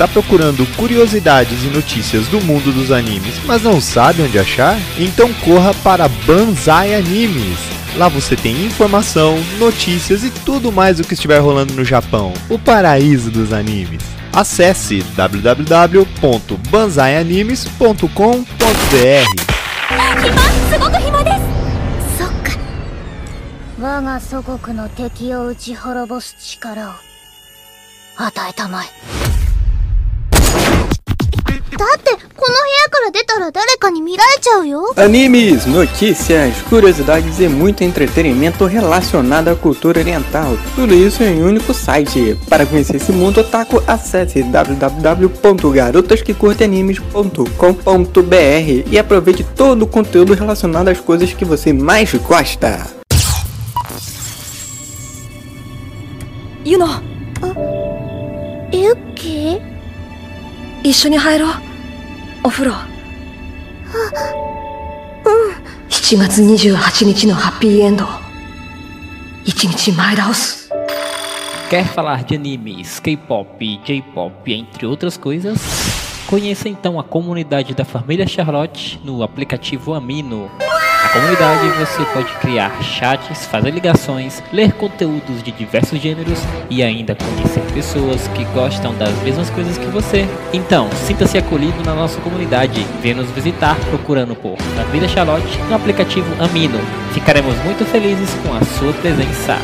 Está procurando curiosidades e notícias do mundo dos animes, mas não sabe onde achar? Então corra para Banzai Animes. Lá você tem informação, notícias e tudo mais o que estiver rolando no Japão, o paraíso dos animes. Acesse www.banzaianimes.com.br. すごく暇ですそっか我が祖国の敵を打ち滅ぼす力を与えたまえ だってこの部屋から出たら誰かに見られちゃうよ Animes, notícias, curiosidades e muito entretenimento relacionado à cultura oriental. Tudo isso em um único site. Para conhecer esse mundo otaku, acesse www.garotasquecurteanimes.com.br e aproveite todo o conteúdo relacionado às coisas que você mais gosta. ユノユッキー一緒に入ろう お風呂7月28日のハッピーエンド1日前倒す Quer falar de animes, K-pop, J-pop, entre outras coisas? Conheça então a comunidade da família Charlotte no aplicativo Amino. Comunidade você pode criar chats, fazer ligações, ler conteúdos de diversos gêneros e ainda conhecer pessoas que gostam das mesmas coisas que você. Então, sinta-se acolhido na nossa comunidade. Venha nos visitar procurando por Família Charlotte no aplicativo Amino. Ficaremos muito felizes com a sua presença.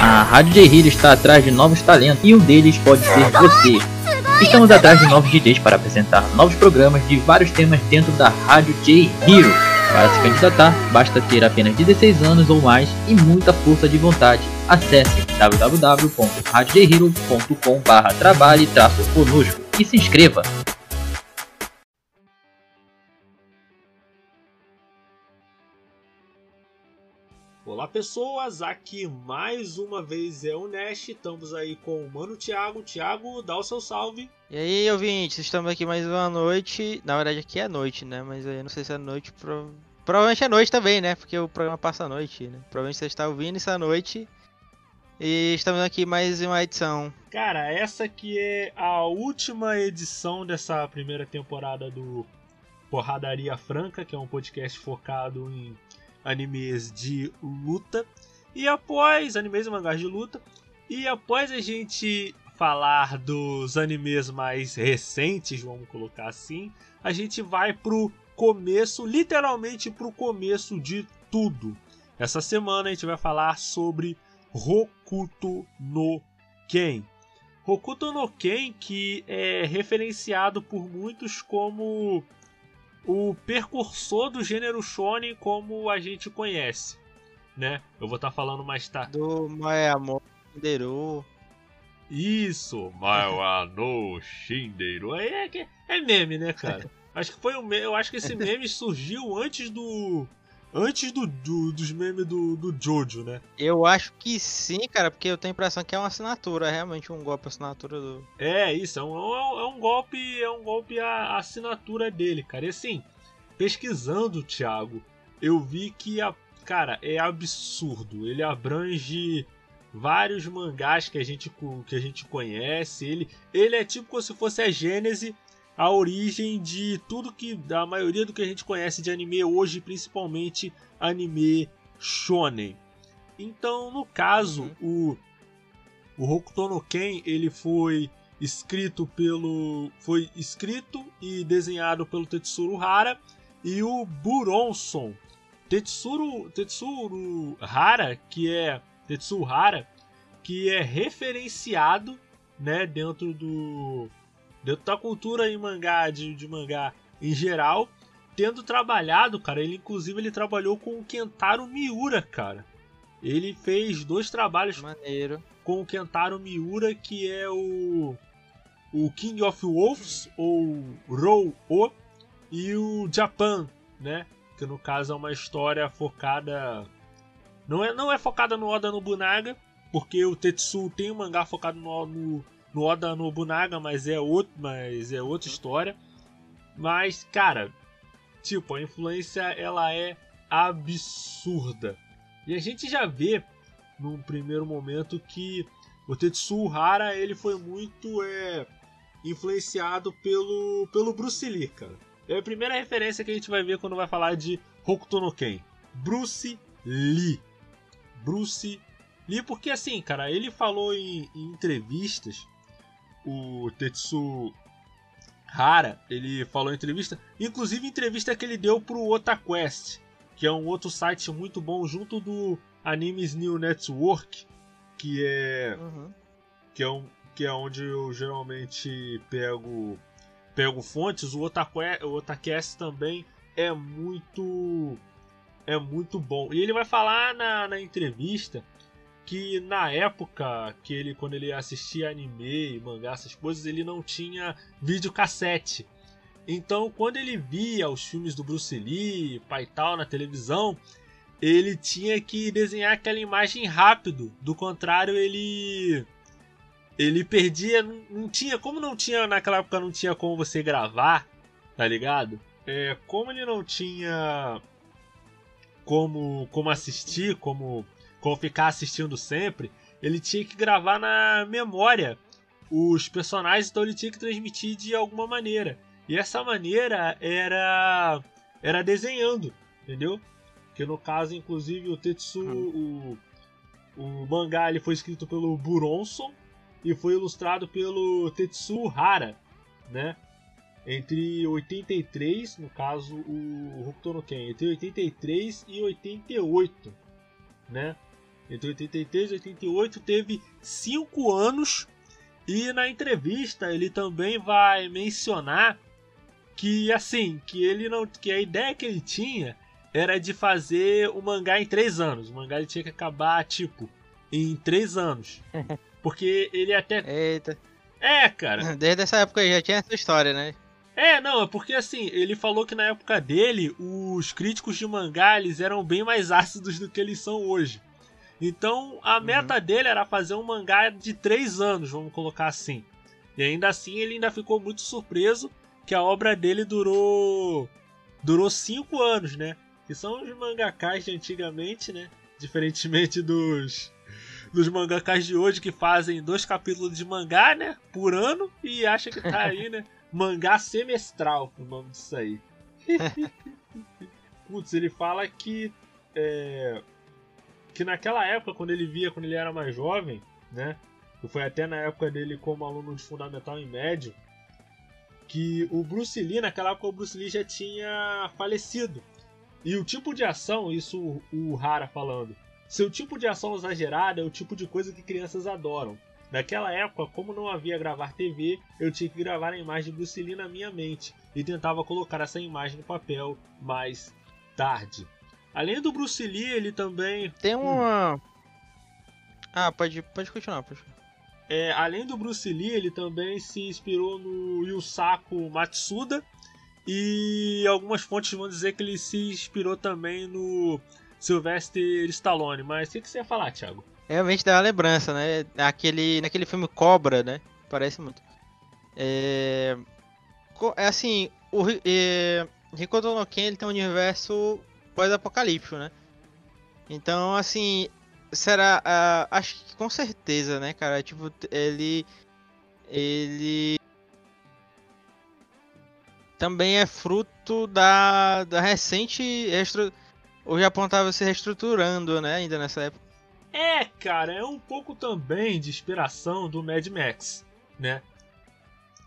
A Rádio J está atrás de novos talentos e um deles pode ser você. Estamos atrás de novos DJs para apresentar novos programas de vários temas dentro da Rádio J Hero. Para se candidatar, basta ter apenas 16 anos ou mais e muita força de vontade. Acesse www.radiojhero.com.br trabalhe conosco e se inscreva. Pessoas, aqui mais uma vez é o Nash, estamos aí com o Mano Thiago. Thiago, dá o seu salve. E aí, ouvintes, estamos aqui mais uma noite. Na verdade, aqui é noite, né? Mas eu não sei se é noite. Pro... Provavelmente é noite também, né? Porque o programa passa à noite, né? Provavelmente você está ouvindo isso à noite. E estamos aqui mais uma edição. Cara, essa aqui é a última edição dessa primeira temporada do Porradaria Franca, que é um podcast focado em animes de luta. E após animes e mangás de luta, e após a gente falar dos animes mais recentes, vamos colocar assim, a gente vai pro começo, literalmente pro começo de tudo. Essa semana a gente vai falar sobre Hokuto no Ken. Hokuto no Ken que é referenciado por muitos como o precursor do gênero shonen como a gente conhece, né? Eu vou estar tá falando mais tarde. Do Mayamo Shinderu. Isso, Mayamo Shinderu. É, é, é meme, né, cara? Acho que foi um eu acho que esse meme surgiu antes do antes do, do dos memes do, do Jojo, né? Eu acho que sim, cara, porque eu tenho a impressão que é uma assinatura, é realmente um golpe assinatura do. É, isso, é um, é um golpe, é um golpe a, a assinatura dele, cara. E assim, pesquisando, Thiago, eu vi que a. Cara, é absurdo. Ele abrange vários mangás que a gente, que a gente conhece. Ele, ele é tipo como se fosse a Gênese a origem de tudo que da maioria do que a gente conhece de anime hoje, principalmente anime shonen. Então, no caso, o o Hokuto no Ken, ele foi escrito pelo foi escrito e desenhado pelo Tetsuro Hara e o Buronson. Tetsuro Tetsuro Hara, que é Tetsuro Hara, que é referenciado, né, dentro do dentro da cultura em mangá, de, de mangá em geral, tendo trabalhado, cara, ele inclusive ele trabalhou com o Kentaro Miura, cara. Ele fez dois trabalhos Maneiro. com o Kentaro Miura, que é o o King of Wolves ou Rou O e o Japan, né? Que no caso é uma história focada não é não é focada no Oda Nobunaga, porque o Tetsu tem um mangá focado no, no no Oda Nobunaga, mas é outro, mas é outra história. Mas, cara, tipo, a influência ela é absurda. E a gente já vê num primeiro momento que o Tetsuo Hara ele foi muito é, influenciado pelo, pelo Bruce Lee, cara. É a primeira referência que a gente vai ver quando vai falar de Hokuto no Ken. Bruce Lee. Bruce Lee, porque assim, cara, ele falou em, em entrevistas, o Tetsu Hara, ele falou em entrevista, inclusive entrevista que ele deu pro OtaQuest, que é um outro site muito bom junto do Animes New Network, que é Uhum. que é, um, que é onde eu geralmente pego pego fontes. O Otaque, o Otacast também é muito é muito bom. E ele vai falar na, na entrevista que na época que ele quando ele assistia anime e mangá essas coisas, ele não tinha videocassete. Então, quando ele via os filmes do Bruce Lee, pai tal na televisão, ele tinha que desenhar aquela imagem rápido. Do contrário, ele ele perdia, não, não tinha, como não tinha naquela época não tinha como você gravar, tá ligado? É, como ele não tinha como como assistir, como como ficar assistindo sempre, ele tinha que gravar na memória os personagens, então ele tinha que transmitir de alguma maneira. E essa maneira era era desenhando, entendeu? Que no caso, inclusive, o Tetsu, o, o mangá ele foi escrito pelo Buronson e foi ilustrado pelo Tetsu Hara, né? Entre 83, no caso o Hokuto no Ken, entre 83 e 88, né? Entre 83 e 88 teve 5 anos e na entrevista ele também vai mencionar que assim, que ele não que a ideia que ele tinha era de fazer o mangá em 3 anos. O mangá ele tinha que acabar tipo em 3 anos. Porque ele até Eita. é, cara. Desde essa época aí já tinha essa história, né? É, não, é porque assim, ele falou que na época dele, os críticos de mangá eles eram bem mais ácidos do que eles são hoje. Então, a meta dele era fazer um mangá de 3 anos, vamos colocar assim. E ainda assim, ele ainda ficou muito surpreso que a obra dele durou durou 5 anos, né? Que são os mangakas de antigamente, né? Diferentemente dos dos mangakas de hoje que fazem dois capítulos de mangá, né? Por ano e acha que tá aí, né? Mangá semestral, o nome disso aí. Putz, ele fala que. É, que naquela época, quando ele via, quando ele era mais jovem, né? Que foi até na época dele como aluno de fundamental e médio, que o Bruce Lee, naquela época o Bruce Lee já tinha falecido. E o tipo de ação, isso o, Hara falando, seu tipo de ação exagerada é o tipo de coisa que crianças adoram. Naquela época, como não havia gravar TV, eu tinha que gravar a imagem de Bruce Lee na minha mente e tentava colocar essa imagem no papel mais tarde. Além do Bruce Lee, ele também. Tem uma. Ah, pode, pode continuar, pode. É, além do Bruce Lee, ele também se inspirou no Yusaku Matsuda e algumas fontes vão dizer que ele se inspirou também no Sylvester Stallone. Mas o que, você ia falar, Thiago? Realmente dá uma lembrança, né? Naquele, naquele filme Cobra, né? Parece muito. É. É assim, o é, Rikoto no Ken ele tem um universo pós-apocalíptico, né? Então, assim, será. ah, acho que com certeza, né, cara? Tipo, ele. Ele. Também é fruto da, da recente. Restru... O Japão tava se reestruturando, né? Ainda nessa época. É, cara, é um pouco também de inspiração do Mad Max, né?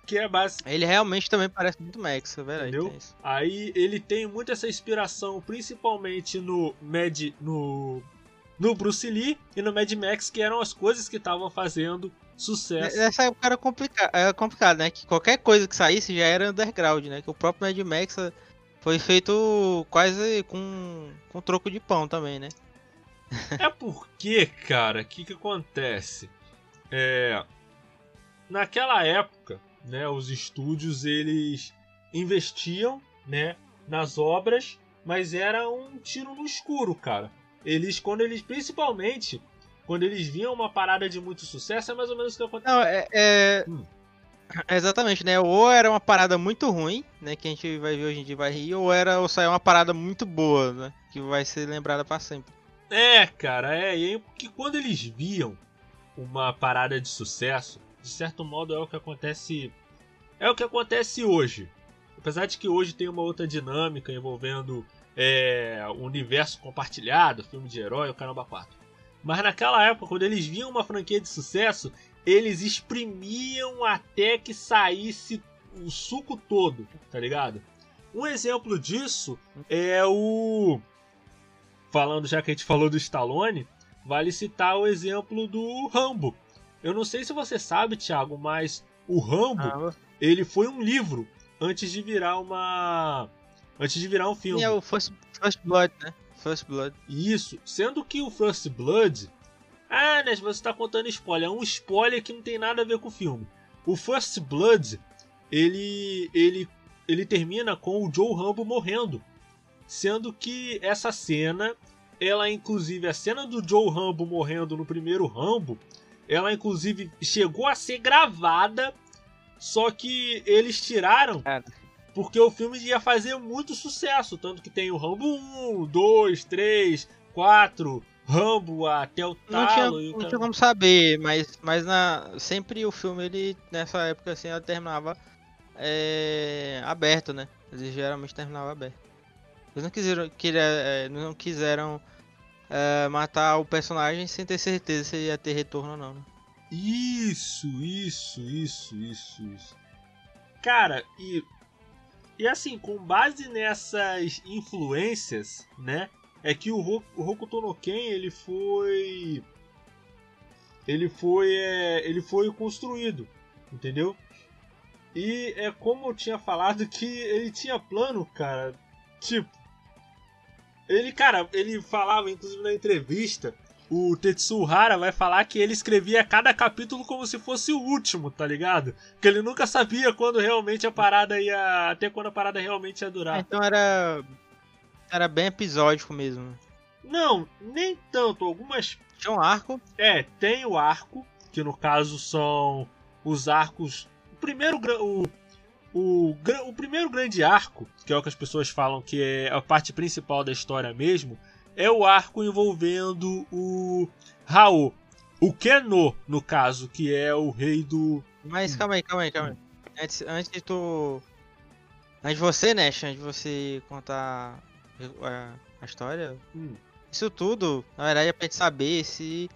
Que é base... Ele realmente também parece muito Max, é verdade. Entendeu? Aí ele tem muito essa inspiração, principalmente no Mad, no no Bruce Lee e no Mad Max, que eram as coisas que estavam fazendo sucesso. Nessa época era, complica era complicado, né? Que qualquer coisa que saísse já era underground, né? Que o próprio Mad Max eh, foi feito quase com, com troco de pão também, né? É porque, cara, o que, que acontece? É, naquela época, né, os estúdios eles investiam, né, nas obras, mas era um tiro no escuro, cara. Eles, quando eles, principalmente, quando eles viam uma parada de muito sucesso, é mais ou menos o que acontece. Não, é. é- Hum. Exatamente, né? Ou era uma parada muito ruim, né? Que a gente vai ver hoje em dia vai rir, ou era ou saiu uma parada muito boa, né? Que vai ser lembrada pra sempre. É, cara, é. E aí, porque quando eles viam uma parada de sucesso, de certo modo é o que acontece é o que acontece hoje. Apesar de que hoje tem uma outra dinâmica envolvendo é, o universo compartilhado, filme de herói, o caramba 4. Mas naquela época, quando eles viam uma franquia de sucesso, eles exprimiam até que saísse o suco todo, tá ligado? Um exemplo disso é o. Falando já que a gente falou do Stallone, vale citar o exemplo do Rambo. Eu não sei se você sabe, Thiago, mas o Rambo, Ah, ele foi um livro antes de virar uma. Antes de virar um filme. é o First, First Blood, né? First Blood. Isso, sendo que o First Blood. Ah, né, você tá contando spoiler. É um spoiler que não tem nada a ver com o filme. O First Blood, ele. ele. ele termina com o Joe Rambo morrendo. Sendo que essa cena, ela inclusive, a cena do Joe Rambo morrendo no primeiro Rambo, ela inclusive chegou a ser gravada, só que eles tiraram Cara. porque o filme ia fazer muito sucesso. Tanto que tem o Rambo 1, 2, 3, 4, Rambo até o Não tinha, talo. o não cara- tinha como saber, mas, mas na, sempre o filme, ele, nessa época, assim, ela terminava é, aberto, né? Eles geralmente terminavam aberto. Eles não quiseram, queria, é, não quiseram é, matar o personagem sem ter certeza se ia ter retorno ou não, né? Isso, isso, isso, isso, isso. Cara, e. E assim, com base nessas influências, né? É que o, Ro- o Hokuto no Ken, ele foi. Ele foi. é, ele foi construído, entendeu? E é como eu tinha falado que ele tinha plano, cara. Tipo. Ele, cara, ele falava, inclusive na entrevista, o Tetsuo Hara vai falar que ele escrevia cada capítulo como se fosse o último, tá ligado? Que ele nunca sabia quando realmente a parada ia. Até quando a parada realmente ia durar. então era. Era bem episódico mesmo. Não, nem tanto. Algumas. Tinha um arco. É, tem o arco, que no caso são os arcos. O primeiro. O, o, o primeiro grande arco, que é o que as pessoas falam que é a parte principal da história mesmo, é o arco envolvendo o Raô. O Keno, no caso, que é o rei do. Mas calma aí, calma aí, calma aí. Antes, antes de tu. Antes de você, Nash, antes de você contar a, a história. Hum. Isso tudo, na verdade, é pra gente saber se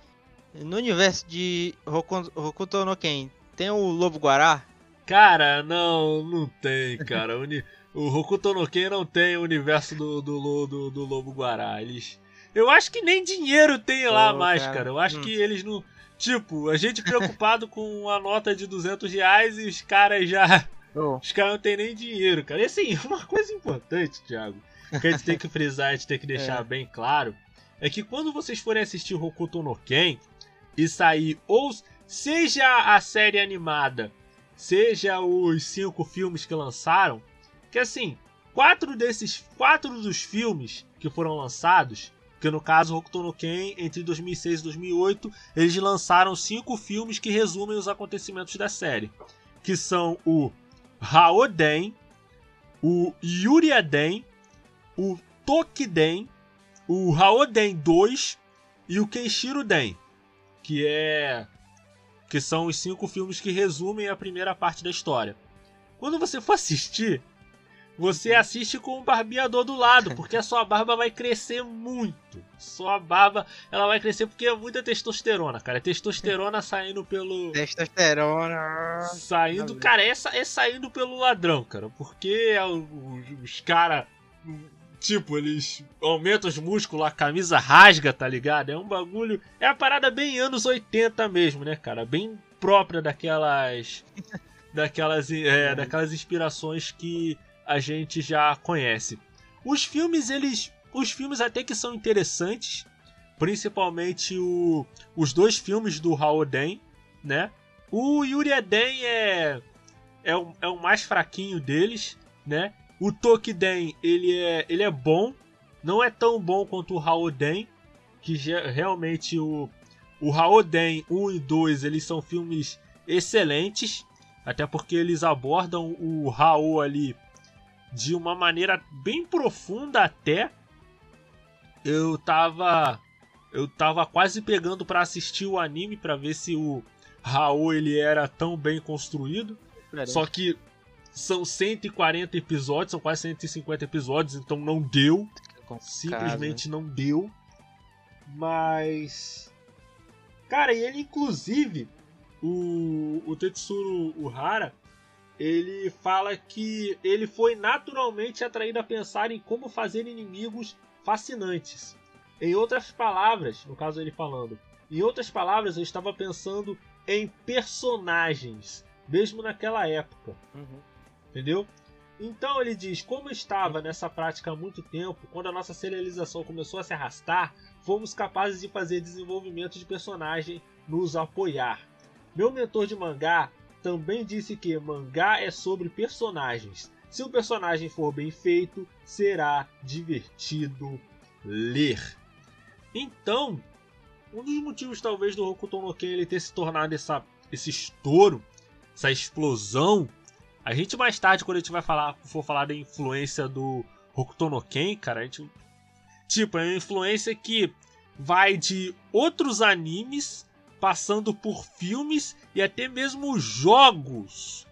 no universo de Hoku- Hokuto no Ken tem o Lobo Guará. Cara, não, não tem, cara. O, uni- o Hokuto no Ken não tem o universo do, do, do, do Lobo Guará. Eles. Eu acho que nem dinheiro tem lá Pô, mais, cara. cara. Eu acho Hum. que eles não. Tipo, a gente preocupado com a nota de 200 reais e os caras já. Os caras não tem nem dinheiro, cara. E assim, uma coisa importante, Thiago, que a gente tem que frisar, a gente tem que deixar É. bem claro, é que quando vocês forem assistir Hokuto no Ken e sair, ou seja a série animada, seja os cinco filmes que lançaram, que assim, quatro desses, quatro dos filmes que foram lançados, que no caso Hokuto no Ken, entre 2006 e 2008, eles lançaram cinco filmes que resumem os acontecimentos da série, que são o Raoden, o Yurien, o Tokiden, o Raoden 2 e o Kenshiro Den, que é que são os cinco filmes que resumem a primeira parte da história. Quando você for assistir, você assiste com um barbeador do lado, porque a sua barba vai crescer muito. Sua barba, ela vai crescer porque é muita testosterona, cara. É testosterona saindo pelo Testosterona. Saindo, cara, é, é saindo pelo ladrão, cara. Porque é os, os caras, tipo, eles aumentam os músculos, a camisa rasga, tá ligado? É um bagulho. É a parada bem anos 80 mesmo, né, cara? Bem própria daquelas. daquelas, é, daquelas inspirações que a gente já conhece. Os filmes, eles. Os filmes até que são interessantes. Principalmente o, os dois filmes do Raoden, né? O Yuri Eden é, é, o, é o mais fraquinho deles, né? O Tokiden, ele é, ele é bom, não é tão bom quanto o Raoden, que realmente o, o Raoden 1 e 2, eles são filmes excelentes, até porque eles abordam o Rao ali de uma maneira bem profunda até. Eu tava eu tava quase pegando para assistir o anime para ver se o Raul ele era tão bem construído. Só que são 140 episódios, são quase 150 episódios, então não deu. Simplesmente não deu. Mas. Cara, e ele inclusive, o, o Tetsuro Uhara, ele fala que ele foi naturalmente atraído a pensar em como fazer inimigos fascinantes. Em outras palavras, no caso ele falando, em outras palavras, eu estava pensando em personagens, mesmo naquela época. Uhum. Entendeu? Então ele diz: como estava nessa prática há muito tempo, quando a nossa serialização começou a se arrastar, fomos capazes de fazer desenvolvimento de personagem nos apoiar. Meu mentor de mangá também disse que mangá é sobre personagens. Se o personagem for bem feito, será divertido ler. Então, um dos motivos talvez do Hokuto no Ken ele ter se tornado essa, esse estouro, essa explosão, a gente mais tarde quando a gente vai falar, for falar da influência do Hokuto no Ken, cara, a gente tipo, é uma influência que vai de outros animes passando por filmes e até mesmo jogos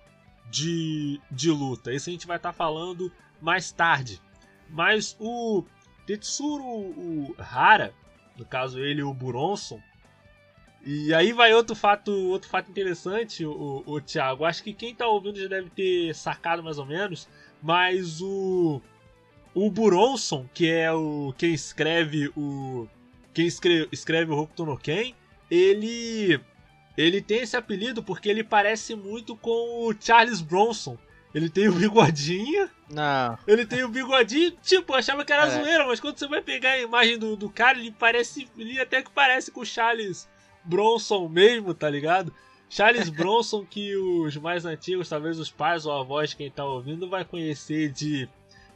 de, de luta. Isso a gente vai estar tá falando mais tarde. Mas o Tetsuro o Hara, no caso ele o Buronson, e aí vai outro fato, outro fato interessante, o, o, Thiago. Acho que quem tá ouvindo já deve ter sacado mais ou menos, mas o o Buronson, que é o quem escreve o quem escreve, escreve o Hokuto no Ken, ele ele tem esse apelido porque ele parece muito com o Charles Bronson. Ele tem o bigodinho. Não. Ele tem o bigodinho, tipo, eu achava que era é. zoeira, mas quando você vai pegar a imagem do, do cara, ele parece. Ele até que parece com o Charles Bronson mesmo, tá ligado? Charles Bronson, que os mais antigos, talvez os pais ou avós, quem tá ouvindo, vai conhecer de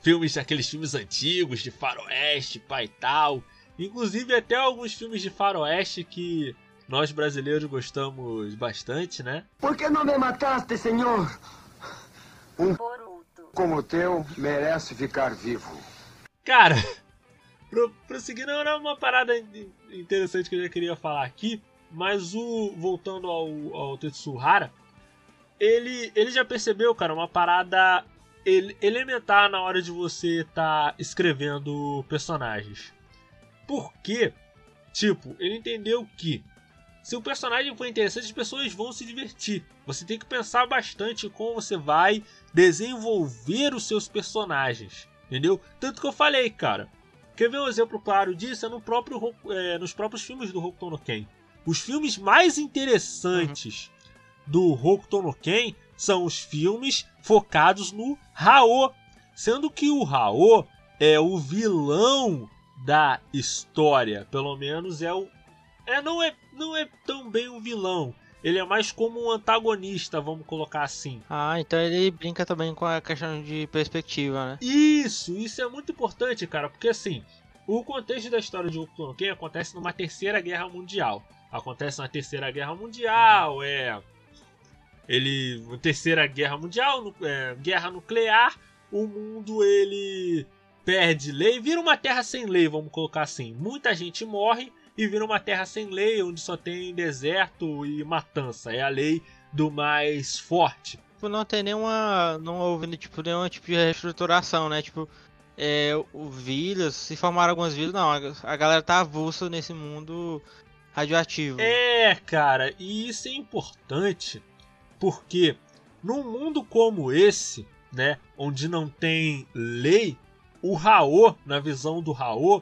filmes, aqueles filmes antigos, de faroeste, pai e tal. Inclusive até alguns filmes de faroeste que nós brasileiros gostamos bastante, né? Por que não me mataste, senhor? Um como o teu merece ficar vivo. Cara, pro, prosseguindo era uma parada interessante que eu já queria falar aqui, mas o voltando ao, ao Tetsuhara, ele, ele já percebeu, cara, uma parada elementar na hora de você estar tá escrevendo personagens. Porque, tipo, ele entendeu que se o personagem for interessante, as pessoas vão se divertir. Você tem que pensar bastante em como você vai desenvolver os seus personagens. Entendeu? Tanto que eu falei, cara. Quer ver um exemplo claro disso? É no próprio, é, nos próprios filmes do Hokuto no Ken. Os filmes mais interessantes uhum. do Hokuto no Ken são os filmes focados no Hao. Sendo que o Hao é o vilão da história. Pelo menos é o. É, não, é, não é tão bem um vilão. Ele é mais como um antagonista, vamos colocar assim. Ah, então ele brinca também com a questão de perspectiva, né? Isso, isso é muito importante, cara, porque assim, o contexto da história de Hokuto no Ken acontece numa terceira guerra mundial. Acontece na terceira guerra mundial, é. Ele. Terceira guerra mundial, é, guerra nuclear, o mundo ele perde lei, vira uma terra sem lei, vamos colocar assim. Muita gente morre e vira uma terra sem lei, onde só tem deserto e matança. É a lei do mais forte. Tipo, não tem nenhuma. Não houve tipo, nenhum tipo de reestruturação, né? Tipo, é, o vírus, se formaram algumas vilas, não. A galera tá avulsa nesse mundo radioativo. É, cara, e isso é importante porque num mundo como esse, né, onde não tem lei, o Raô, na visão do Raô,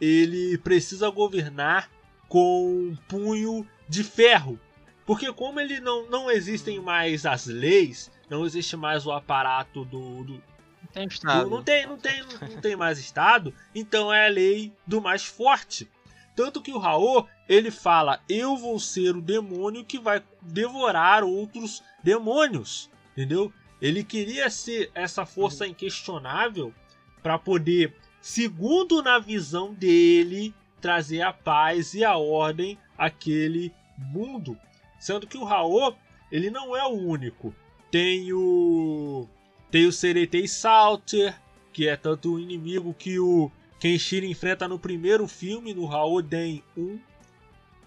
ele precisa governar com um punho de ferro. Porque como ele não, não existem mais as leis, não existe mais o aparato do, do não tem estado. Do, não tem, não tem, não tem mais estado, então é a lei do mais forte. Tanto que o Raô, ele fala: "Eu vou ser o demônio que vai devorar outros demônios". Entendeu? Ele queria ser essa força inquestionável para poder, segundo na visão dele, trazer a paz e a ordem àquele mundo. Sendo que o Raô, ele não é o único. Tem o tem o Seretei Salter, que é tanto o inimigo que o Kenshiro enfrenta no primeiro filme, no Raoden 1.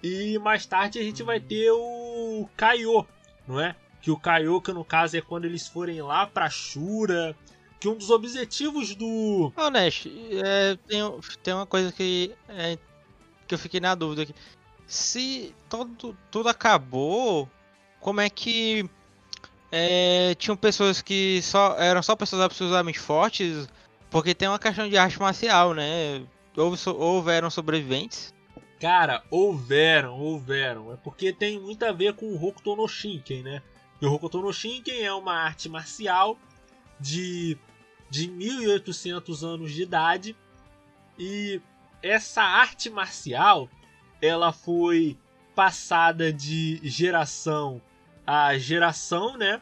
E mais tarde a gente vai ter o Kaiô, não é? Que o que no caso é quando eles forem lá pra Shura. Que um dos objetivos do. Ô, Nash, é, tem, tem uma coisa que, é, que eu fiquei na dúvida aqui. Se todo, tudo acabou, como é que é, tinham pessoas que só eram só pessoas absolutamente fortes? Porque tem uma questão de arte marcial, né? Houve, houveram sobreviventes. Cara, houveram, houveram. É porque tem muito a ver com o Hokuto no Shinken, né? E o Hokuto no Shinken é uma arte marcial de, de 1800 anos de idade. E essa arte marcial, ela foi passada de geração a geração, né?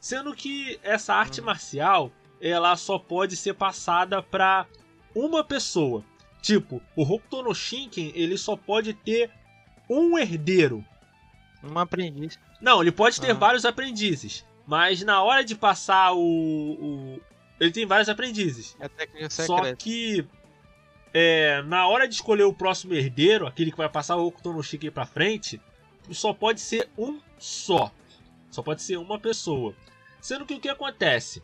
Sendo que essa arte hum. marcial, ela só pode ser passada para uma pessoa. Tipo, o Hokuto no Shinken, ele só pode ter um herdeiro. Um aprendiz. Não, ele pode ter ah. vários aprendizes. Mas na hora de passar o, o. Ele tem vários aprendizes. É técnica secreta. Só que. É, na hora de escolher o próximo herdeiro, aquele que vai passar o Hokuto no Shinken pra frente, só pode ser um só. Só pode ser uma pessoa. Sendo que o que acontece?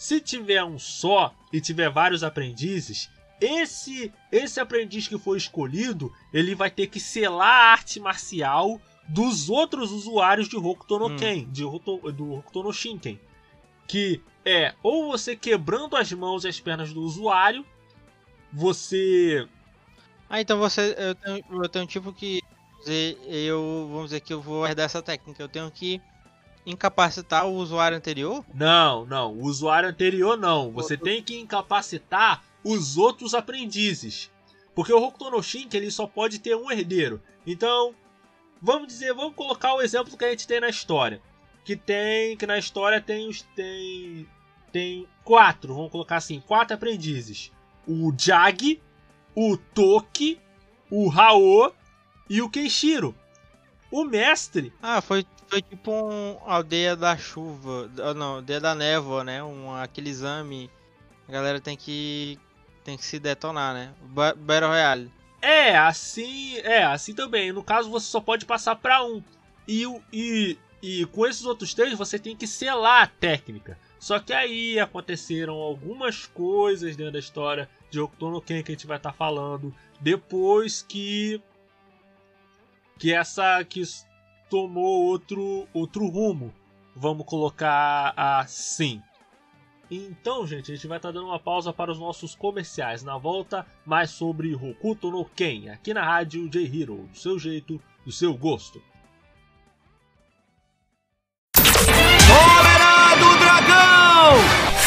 Se tiver um só e tiver vários aprendizes, esse esse aprendiz que foi escolhido, ele vai ter que selar a arte marcial dos outros usuários de Hokuto no. Ken, hum. de Hokuto, do Hokuto no Shinken. Que é ou você quebrando as mãos e as pernas do usuário, você. Ah, então você. Eu tenho, eu tenho tipo que. Eu. Vamos dizer que eu vou herdar essa técnica. Eu tenho que incapacitar o usuário anterior? Não, não. O usuário anterior não. Você tem que incapacitar os outros aprendizes. Porque o Hokuto no Shinken ele só pode ter um herdeiro. Então, vamos dizer, vamos colocar o exemplo que a gente tem na história. Que tem, que na história tem os tem tem quatro, vamos colocar assim, quatro aprendizes. O Jag, o Toki, o Hao e o Kenshiro. O mestre. Ah, foi foi tipo um aldeia da chuva, ah, não, aldeia da névoa, né? Um aquele exame. A galera tem que tem que se detonar, né? Battle Royale. É, assim, é, assim também. No caso você só pode passar para um. E, e, e com esses outros três você tem que selar a técnica. Só que aí aconteceram algumas coisas dentro da história de Octono Ken que a gente vai estar tá falando depois que que essa que tomou outro, outro rumo, vamos colocar assim. Então, gente, a gente vai estar tá dando uma pausa para os nossos comerciais. Na volta, mais sobre Hokuto no Ken, aqui na rádio J-Hero, do seu jeito, do seu gosto. Cólera do Dragão!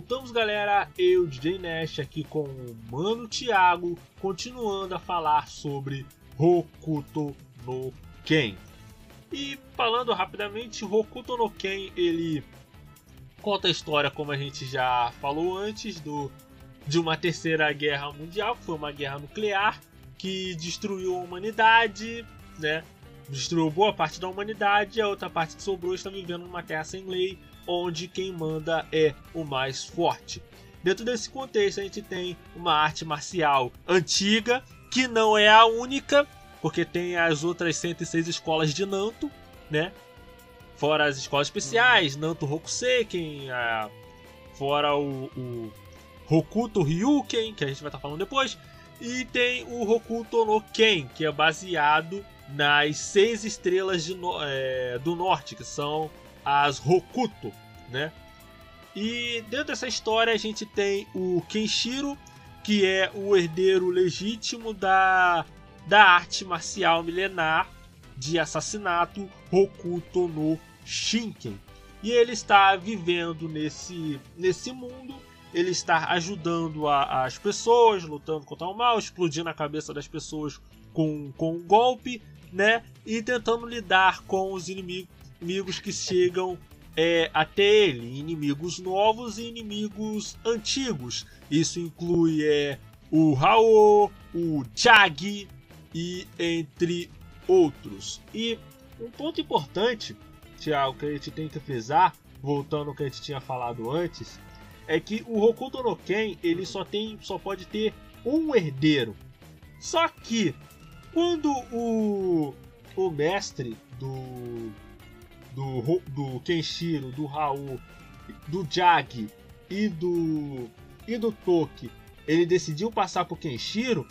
Voltamos, galera. Eu, DJ Nash, aqui com o Mano Thiago, continuando a falar sobre Hokuto no Ken. E falando rapidamente, Hokuto no Ken, ele conta a história, como a gente já falou antes, do de uma terceira guerra mundial, que foi uma guerra nuclear que destruiu a humanidade, né? Destruiu boa parte da humanidade, a outra parte que sobrou está vivendo numa terra sem lei, onde quem manda é o mais forte. Dentro desse contexto, a gente tem uma arte marcial antiga, que não é a única, porque tem as outras 106 escolas de Nanto, né? Fora as escolas especiais, Nanto Hokuseiken, a... fora o, o Hokuto Ryuken, que a gente vai estar falando depois, e tem o Hokuto no Ken, que é baseado nas seis estrelas no... é... do norte, que são as Hokuto, né? E dentro dessa história a gente tem o Kenshiro, que é o herdeiro legítimo da, da arte marcial milenar de assassinato Hokuto no Shinken. E ele está vivendo nesse, nesse mundo, ele está ajudando a, as pessoas, lutando contra o mal, explodindo a cabeça das pessoas com, com um golpe, né? E tentando lidar com os inimigos inimigos que chegam é, até ele, inimigos novos e inimigos antigos. Isso inclui é, o Hao, o Chag e entre outros. E um ponto importante, que a gente tem que frisar, voltando ao que a gente tinha falado antes, é que o Hokuto no Ken ele só tem, só pode ter um herdeiro. Só que quando o, o mestre do do, do Kenshiro, do Raul, do Jag e do e do Toki, ele decidiu passar pro Kenshiro,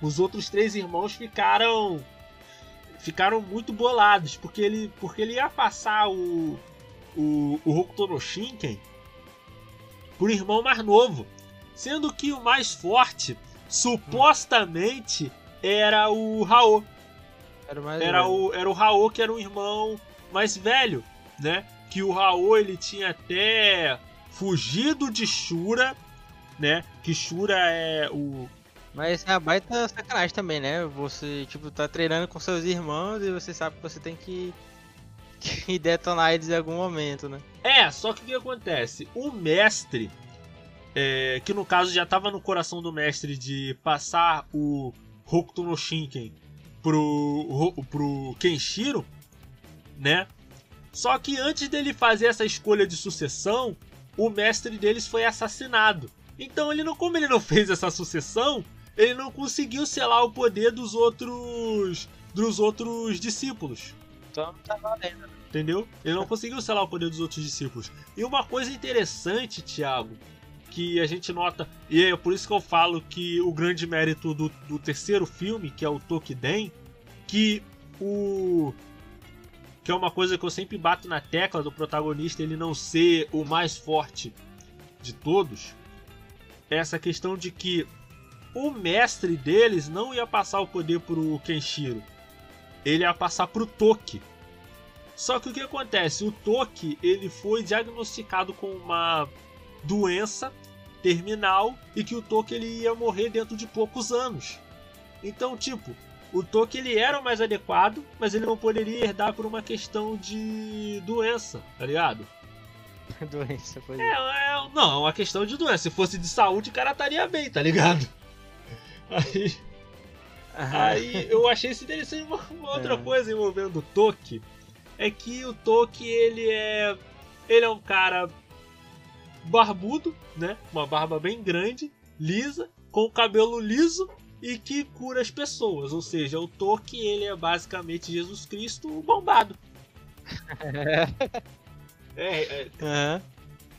os outros três irmãos ficaram ficaram muito bolados, porque ele porque ele ia passar o o, o Hokuto no Shinken pro irmão mais novo, sendo que o mais forte supostamente era o Raul. Era, era o era o Raul que era um irmão mais velho, né? Que o Raul ele tinha até fugido de Shura, né? Que Shura é o mas é a baita sacanagem também, né? Você, tipo, tá treinando com seus irmãos e você sabe que você tem que, que detonar eles em algum momento, né? É, só que o que acontece? O mestre, é, que no caso já tava no coração do mestre de passar o Hokuto no Shinken pro, pro Kenshiro, né? Só que antes dele fazer essa escolha de sucessão, o mestre deles foi assassinado. Então ele não, como ele não fez essa sucessão, ele não conseguiu selar o poder dos outros dos outros discípulos. Então tá valendo. Né? Entendeu? Ele não conseguiu selar o poder dos outros discípulos. E uma coisa interessante, Thiago, que a gente nota, e é por isso que eu falo que o grande mérito do, do terceiro filme, que é o Tokiden, que o que é uma coisa que eu sempre bato na tecla do protagonista ele não ser o mais forte de todos, é essa questão de que o mestre deles não ia passar o poder pro Kenshiro. Ele ia passar pro Toki. Só que o que acontece? O Toki ele foi diagnosticado com uma doença terminal e que o Toki ele ia morrer dentro de poucos anos. Então, tipo, o Toki ele era o mais adequado, mas ele não poderia herdar por uma questão de doença, tá ligado? doença, foi. É, é, não, é uma questão de doença. Se fosse de saúde, o cara estaria bem, tá ligado? Aí. Aí eu achei isso interessante uma, uma outra é. coisa envolvendo o Toki. É que o Toki, ele é. Ele é um cara barbudo, né? Uma barba bem grande, lisa, com o cabelo liso e que cura as pessoas. Ou seja, o Toki ele é basicamente Jesus Cristo bombado. é, é. Uhum.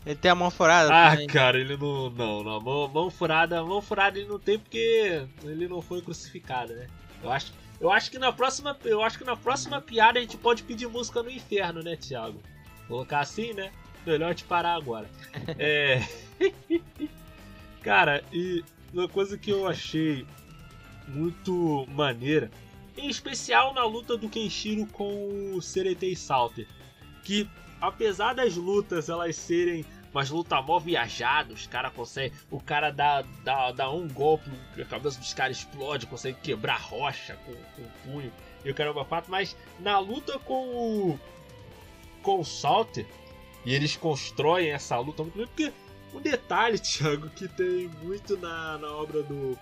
Ele tem a mão furada. Ah, também. cara, ele não. Não, não. Mão, mão furada. Mão furada ele não tem porque ele não foi crucificado, né? Eu acho, Eu acho que na próxima, eu acho que na próxima piada a gente pode pedir música no inferno, né, Thiago? Colocar assim, né? Melhor te parar agora. É. Cara, e uma coisa que eu achei muito maneira, em especial na luta do Kenshiro com o Seretei Salter, que apesar das lutas elas serem mas luta mó viajada, os cara consegue, o cara dá, dá, dá um golpe, a cabeça dos caras explode, consegue quebrar rocha com, com o punho e o caramba quatro, mas na luta com o com o Salter, e eles constroem essa luta muito bem, porque um detalhe, Thiago, que tem muito na, na obra do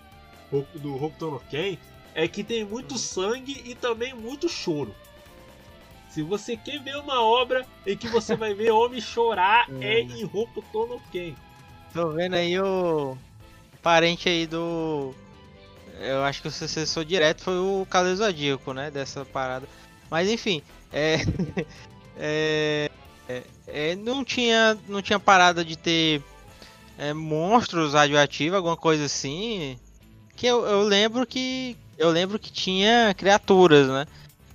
do Hokuto no Ken é que tem muito sangue e também muito choro. Se você quer ver uma obra em que você vai ver homem chorar, é, é em Hokuto no Ken. Tô vendo aí o parente aí do. Eu acho que o sucessor direto foi o Cavaleiro Zodíaco, né? Dessa parada. Mas enfim, é... é... é. não, tinha, não tinha parada de ter é, monstros radioativos, alguma coisa assim. Que eu, eu lembro que. Eu lembro que tinha criaturas, né?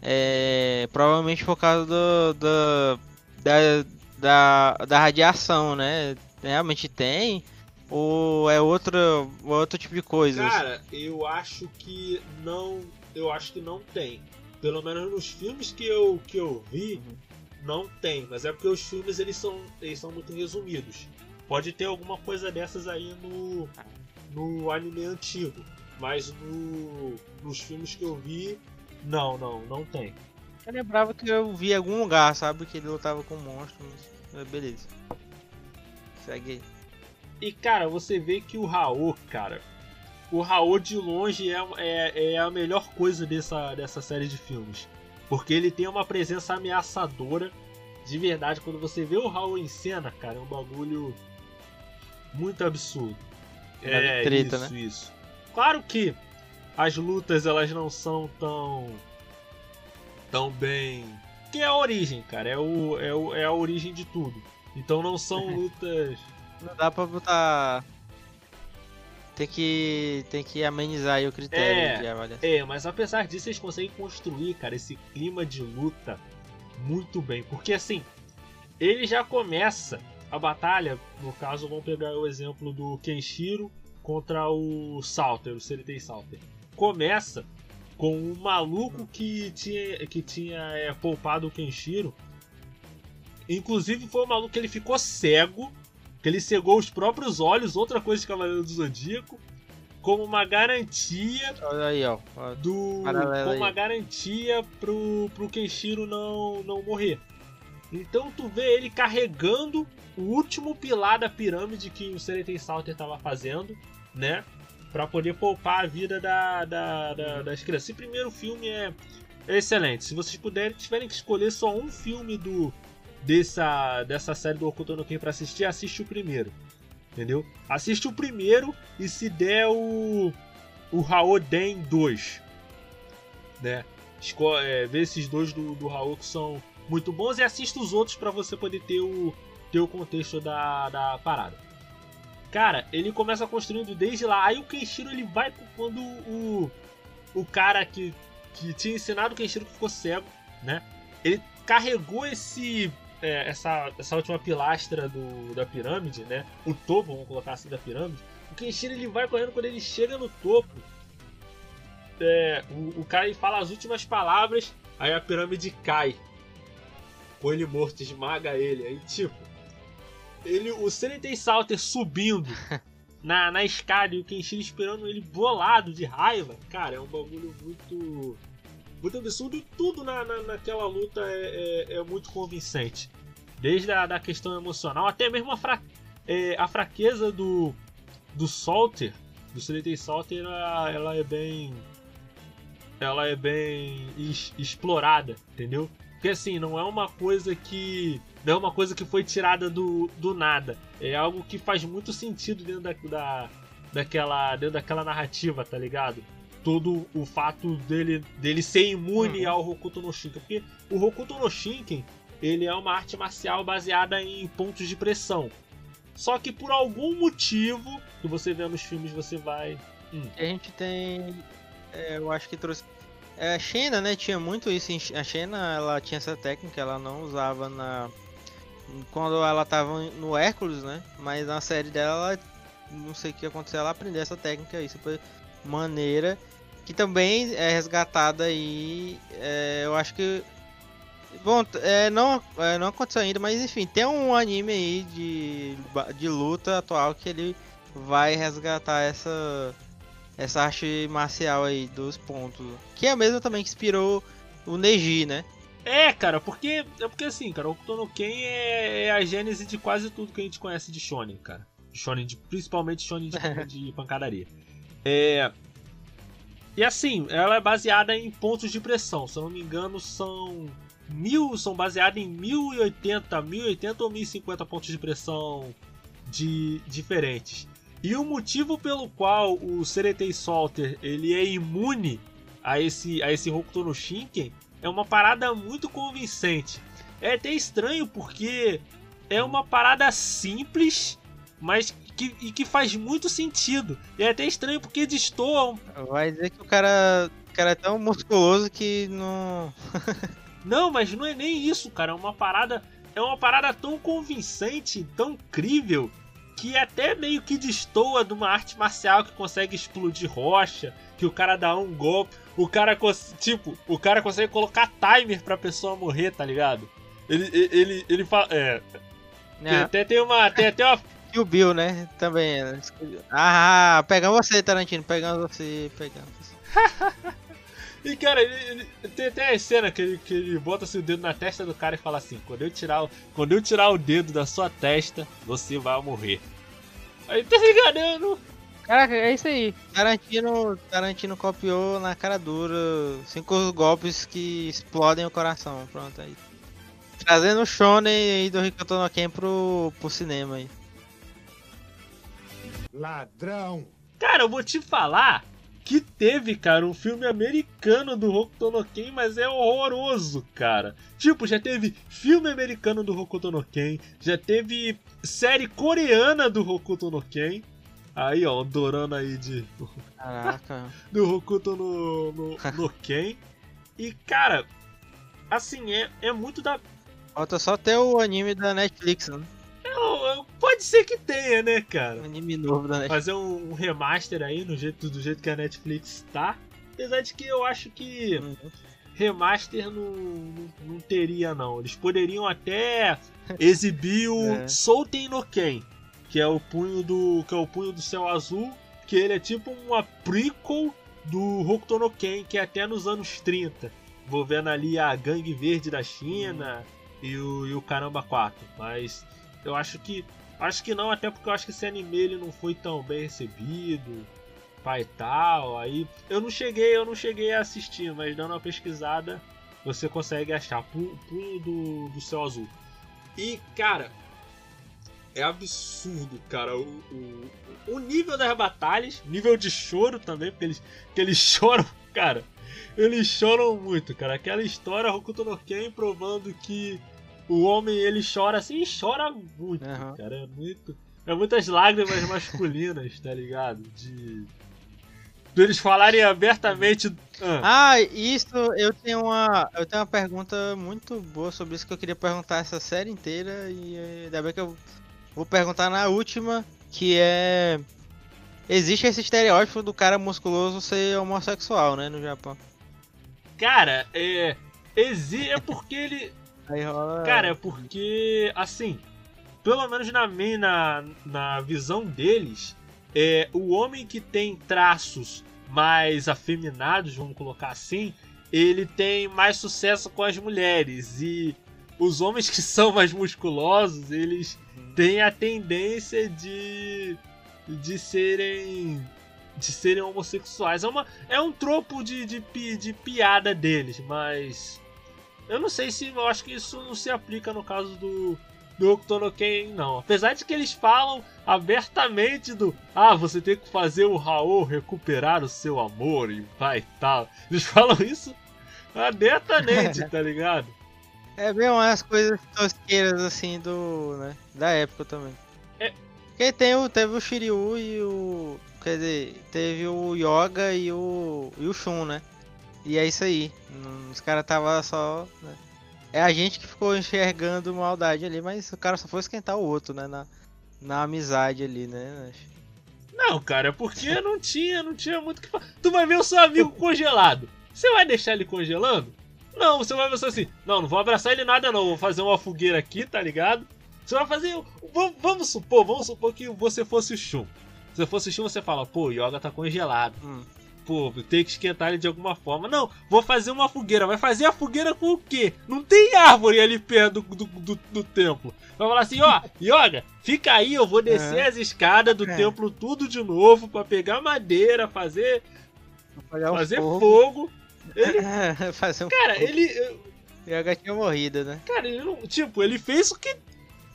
É, provavelmente por causa do, do, da, da, da radiação, né? Realmente tem? Ou é outro, outro tipo de coisa? Cara, eu acho que não. Eu acho que não tem. Pelo menos nos filmes que eu, que eu vi, uhum. não tem. Mas é porque os filmes eles são, eles são muito resumidos. Pode ter alguma coisa dessas aí no, no anime antigo. Mas no, nos filmes que eu vi, não, não, não tem. Eu lembrava que eu vi em algum lugar, sabe? Que ele lutava com monstros. Mas beleza. Segue aí. E cara, você vê que o Raul, cara. O Raul de longe é, é, é a melhor coisa dessa, dessa série de filmes. Porque ele tem uma presença ameaçadora. De verdade, quando você vê o Raul em cena, cara, é um bagulho muito absurdo. É, treta, isso, né? isso. Claro que as lutas elas não são tão tão bem que é a origem, cara, é o, é, o, é a origem de tudo. Então não são lutas não dá para botar tem que tem que amenizar aí o critério é, de avaliação. É, mas apesar disso eles conseguem construir, cara, esse clima de luta muito bem, porque assim, ele já começa a batalha, no caso vamos pegar o exemplo do Kenshiro contra o Salter, o Seritei Salter começa com um maluco que tinha, que tinha é, poupado o Kenshiro. Inclusive foi um maluco que ele ficou cego, que ele cegou os próprios olhos, outra coisa de Cavaleiro do Zodíaco, como uma garantia Olha aí, ó. do como uma garantia pro, pro Kenshiro não, não morrer. Então tu vê ele carregando o último pilar da pirâmide que o Sereten Salter estava fazendo, né? para poder poupar a vida da, da, da, das crianças. Esse primeiro filme é, excelente. Se vocês puderem, tiverem que escolher só um filme do dessa, dessa série do Okuto no Ken pra assistir, assiste o primeiro. Entendeu? Assiste o primeiro e se der o. O Raoden 2. Né? Esco é, vê esses dois do, do Raul que são muito bons e assista os outros para você poder ter o, ter o contexto da, da parada. Cara, ele começa construindo desde lá. Aí o Kenshiro ele vai quando o, o cara que, que tinha ensinado o Kenshiro que ficou cego, né? Ele carregou esse é, essa, essa última pilastra do, da pirâmide, né? O topo, vamos colocar assim, da pirâmide. O Kenshiro ele vai correndo quando ele chega no topo. É, o, o cara ele fala as últimas palavras, aí a pirâmide cai. Com ele morto, esmaga ele. Aí tipo, ele, o Senatei Salter subindo na, na escada e o Kenshiro esperando ele bolado de raiva, cara, é um bagulho muito. Muito absurdo e tudo na, na, naquela luta é, é, é, muito convincente. Desde a da questão emocional, até mesmo a, fra, é, a fraqueza do, do Salter, do Senatei Salter, ela, ela é bem. Ela é bem explorada, entendeu? Porque assim, não é uma coisa que não é uma coisa que foi tirada do, do nada. É algo que faz muito sentido dentro da, da, daquela, dentro daquela narrativa, tá ligado? Todo o fato dele, dele ser imune uhum. ao Hokuto no Shinken. Porque o Hokuto no Shinken, ele é uma arte marcial baseada em pontos de pressão. Só que por algum motivo, que você vê nos filmes, você vai... Hum. A gente tem... É, eu acho que trouxe é, a Xena, né, tinha muito isso. A Xena, ela tinha essa técnica, ela não usava na. Quando ela tava no Hércules, né? Mas na série dela, ela, não sei o que aconteceu, ela aprendeu essa técnica aí, super maneira. Que também é resgatada aí. é, eu acho que. Bom, é, não, é, não aconteceu ainda, mas enfim, tem um anime aí de, de luta atual que ele vai resgatar essa essa arte marcial aí dos pontos. Que é a mesma também que inspirou o Neji, né? É, cara, porque é porque assim, cara, o Hokuto no Ken é, é a gênese de quase tudo que a gente conhece de shonen, cara. Shonen de, principalmente shonen de, de pancadaria. É e assim, ela é baseada em pontos de pressão. Se eu não me engano, são mil, são baseadas em 1080, 1080 ou 1050 pontos de pressão de diferentes. E o motivo pelo qual o Seretei Salter ele é imune a esse a esse Hokuto no Shinken é uma parada muito convincente. É até estranho porque é uma parada simples, mas que, e que faz muito sentido. E é até estranho porque destoa Vai dizer que o cara, o cara é tão musculoso que não. Não, mas não é nem isso, cara. É uma parada. É uma parada tão convincente, tão incrível, que até meio que destoa de uma arte marcial que consegue explodir rocha, que o cara dá um golpe, o cara tipo, o cara consegue colocar timer pra pessoa morrer, tá ligado? Ele ele ele, fala, é, tem, É. até tem uma tem até uma E o Bill, né? Também. Ah, pegamos você, Tarantino. Pegamos você, pegamos você. E cara, ele, ele- tem até a cena que ele, que ele bota assim, o dedo na testa do cara e fala assim: quando eu, tirar, o- quando eu tirar o dedo da sua testa, você vai morrer. Aí tá ligado? Eu não- Caraca, é isso aí. Tarantino, Tarantino copiou na cara dura cinco golpes que explodem o coração. Pronto aí. Trazendo o Shonen aí do Rikoto no Ken pro, pro cinema aí. Ladrão! Cara, eu vou te falar que teve, cara, um filme americano do Hokuto no Ken, mas é horroroso, cara. Tipo, já teve filme americano do Hokuto no Ken, já teve série coreana do Hokuto no Ken. Aí, ó, Dorana aí de Caraca. do Hokuto no, no, no Ken. E, cara, assim, é, é muito da. Falta só ter o anime da Netflix, né? Pode ser que tenha, né, cara? Um anime novo da Netflix. Fazer um, remaster aí no jeito, do jeito que a Netflix tá. Apesar de que eu acho que remaster não, não, não teria, não. Eles poderiam até exibir o É. Souten no Ken, que é o punho do. que é o punho do céu azul, que ele é tipo uma prequel do Hokuto no Ken, que é até nos anos 30, envolvendo ali a gangue verde da China e, o, e o Caramba 4. Mas eu acho que acho que não, até porque eu acho que esse anime ele não foi tão bem recebido, pai tal. Aí eu não cheguei, eu não cheguei a assistir, mas dando uma pesquisada você consegue achar Pu- Punho do, do Céu Azul. E cara, é absurdo, cara, o, o, o nível das batalhas, nível de choro também, porque eles, que eles choram, cara. Eles choram muito, cara. Aquela história Hokuto no Ken provando que o homem ele chora assim e chora muito, Aham. cara. É muito. É muitas lágrimas masculinas, tá ligado? De. De eles falarem abertamente. Ah, Ah, isso eu tenho uma. Eu tenho uma pergunta muito boa sobre isso que eu queria perguntar essa série inteira e eh, ainda bem que eu vou perguntar na última, que é. Existe esse estereótipo do cara musculoso ser homossexual, né, no Japão. cara, é. Exi é porque ele. Aí rola. Cara, é porque, assim, pelo menos na na, na visão deles, é, o homem que tem traços mais afeminados, vamos colocar assim, ele tem mais sucesso com as mulheres. E os homens que são mais musculosos, eles têm a tendência de, de serem de serem homossexuais. É, uma, é um tropo de, de, de piada deles, mas eu não sei se eu acho que isso não se aplica no caso do do Hokuto no Ken, não. Apesar de que eles falam abertamente do ah, você tem que fazer o Raul recuperar o seu amor e vai e tal. Eles falam isso abertamente, tá ligado? É bem umas coisas tosqueiras assim do. né? Da época também. É. Porque tem o, teve o Shiryu e o. Quer dizer, teve o Yoga e o. e o Shun, né? E é isso aí. Os caras tava só. né? É a gente que ficou enxergando maldade ali, mas o cara só foi esquentar o outro, né? Na, na amizade ali, né? Não, cara, é porque não tinha, não tinha muito o que. Tu vai ver o seu amigo congelado. Você vai deixar ele congelando? Não, você vai pensar assim, não, não vou abraçar ele nada não, vou fazer uma fogueira aqui, tá ligado? Você vai fazer. Vamos, vamos supor, vamos supor que você fosse o Shun. Se você fosse o Shun, você fala, pô, o Yoga tá congelado. Hum. Pô, tem que esquentar ele de alguma forma. Não, vou fazer uma fogueira. Vai fazer a fogueira com o quê? Não tem árvore ali perto do, do, do, do templo. Vai falar assim, ó, Yoga, fica aí, eu vou descer É. as escadas do É. templo tudo de novo pra pegar madeira, fazer, fazer fogo. fogo. Ele, fazer um cara, fogo. ele. eu- E a tinha morrido, né? Cara, ele não. Tipo, ele fez o que.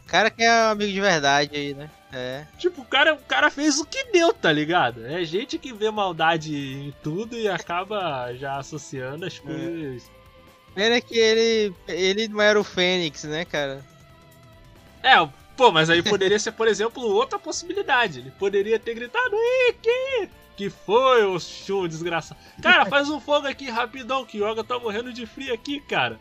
O cara que é amigo de verdade aí, né? É. Tipo, o cara, o cara fez o que deu, tá ligado? É gente que vê maldade em tudo e acaba já associando as coisas. Pena que ele. ele não era o Fênix, né, cara? É, pô, mas aí poderia ser, por exemplo, outra possibilidade. Ele poderia ter gritado, Ikki! Que foi, ô show desgraçado. Cara, faz um fogo aqui rapidão, que o Yoga tá morrendo de frio aqui, cara.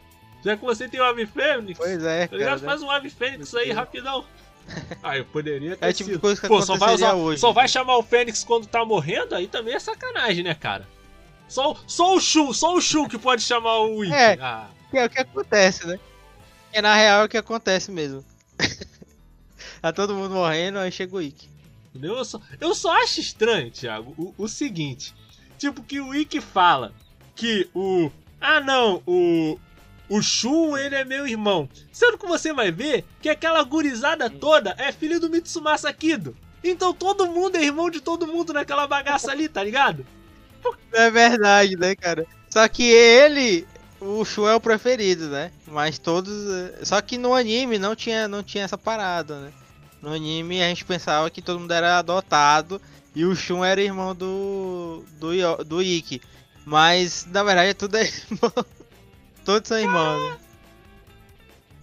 Já que você tem o Ave Fênix, Pois é, tá cara. Faz um Ave Fênix aí rapidão. Ah, eu poderia ter É tipo sido. coisa que Pô, só vai, usar- hoje. só vai chamar o Fênix quando tá morrendo, aí também é sacanagem, né, cara? Só, só o Shun, só o Shun que pode chamar o Ikki. É. Ah, Que é o que acontece, né? É na real é o que acontece mesmo. tá todo mundo morrendo, aí chega o. Entendeu? Eu só, eu só acho estranho, Thiago, o, o seguinte. Tipo, que o Ikki fala que o. Ah, não, o. O Shun, ele é meu irmão. Sendo que você vai ver que aquela gurizada toda é filho do Mitsumasa Kido. Então todo mundo é irmão de todo mundo naquela bagaça ali, tá ligado? É verdade, né, cara? Só que ele, o Shu é o preferido, né? Mas todos. eh, Só que no anime não tinha, não tinha essa parada, né? No anime a gente pensava que todo mundo era adotado e o Shun era irmão do. do, do Ikki. Mas na verdade tudo é irmão. Todos são irmãos, né?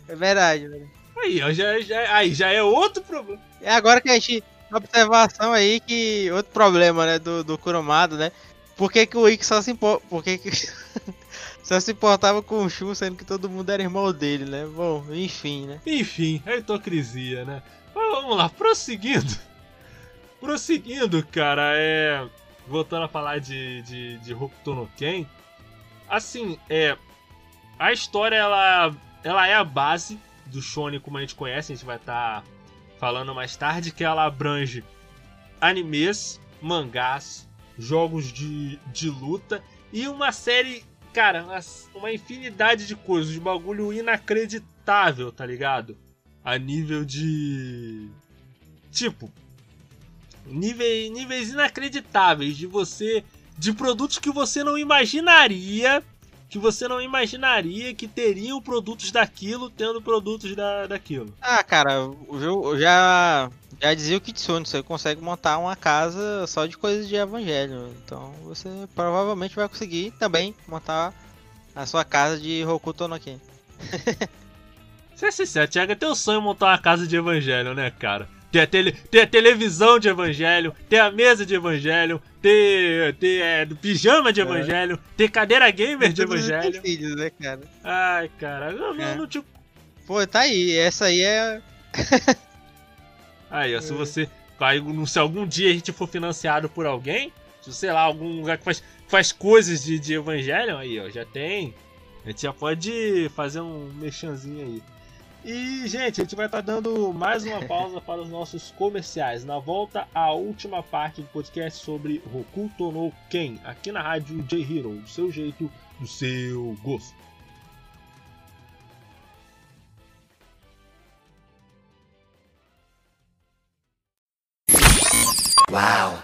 É verdade, velho. Aí, ó, já, já, aí já é outro problema. É agora que a gente. Observação aí que. Outro problema, né? Do, do Kuromado, né? Por que, que o Ikki só se importa. Por que, que. só se importava com o Shun, sendo que todo mundo era irmão dele, né? Bom, enfim, né? Enfim, a hipocrisia, né? Mas vamos lá, prosseguindo. Prosseguindo, cara, é. Voltando a falar de, de, de Hokuto no Ken. Assim, é. A história, ela, ela é a base do Shonen como a gente conhece, a gente vai estar falando mais tarde, que ela abrange animes, mangás, jogos de, de luta e uma série, cara, uma, uma infinidade de coisas, de bagulho inacreditável, tá ligado? A nível de. Tipo. Níveis inacreditáveis de você. De produtos que você não imaginaria. Que você não imaginaria que teriam produtos daquilo tendo produtos da, daquilo. Ah, cara, jogo já. Já dizia o Kitsune, você consegue montar uma casa só de coisas de evangelho. Então você provavelmente vai conseguir também montar a sua casa de Hokuto no Ken. Ser sincero, Thiago, é teu sonho montar uma casa de evangelho, né, cara? Ter a, tele, ter a televisão de evangelho, ter a mesa de evangelho, ter, ter é, pijama de evangelho, ter cadeira gamer de evangelho. filhos, né, cara? Ai, cara, não, É. não te... Pô, tá aí, essa aí é. Aí, ó, se você. Aí, se algum dia a gente for financiado por alguém, se sei lá, algum lugar que faz, faz coisas de, de evangelho, aí, ó, já tem. A gente já pode fazer um mexanzinho aí. E, gente, a gente vai estar dando mais uma pausa para os nossos comerciais. Na volta, a última parte do podcast sobre Hokuto no Ken, aqui na rádio J-Hero, do seu jeito, do seu gosto. Wow,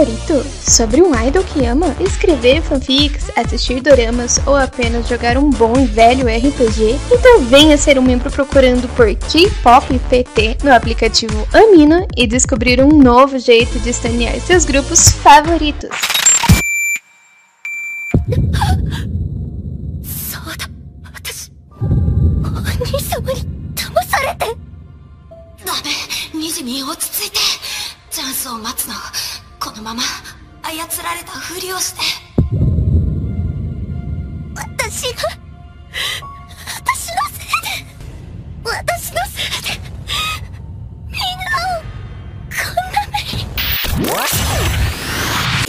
Sobre um idol que ama? Escrever fanfics, assistir doramas ou apenas jogar um bom e velho RPG? Então venha ser um membro procurando por K-Pop PT no aplicativo Amino e descobrir um novo jeito de estanear seus grupos favoritos. そうだ私お兄様に騙されてダメニジミ落ち着いてチャンスを待つの このまま操られたふりをして。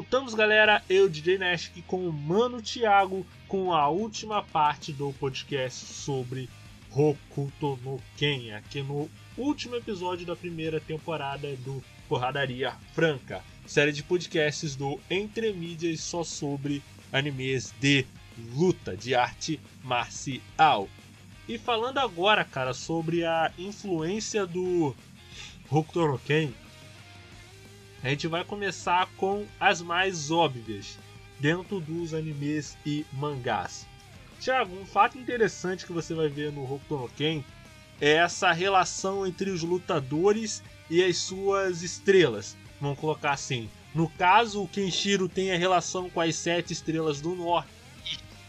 voltamos, galera. Eu, DJ Nash, aqui com o Mano Thiago, com a última parte do podcast sobre Hokuto no Ken, aqui no último episódio da primeira temporada do Porradaria Franca, série de podcasts do Entre Mídias só sobre animes de luta, de arte marcial. E falando agora, cara, sobre a influência do Hokuto no Ken, a gente vai começar com as mais óbvias dentro dos animes e mangás. Tiago, um fato interessante que você vai ver no Hokuto no Ken é essa relação entre os lutadores e as suas estrelas. Vamos colocar assim. No caso, o Kenshiro tem a relação com as sete estrelas do norte.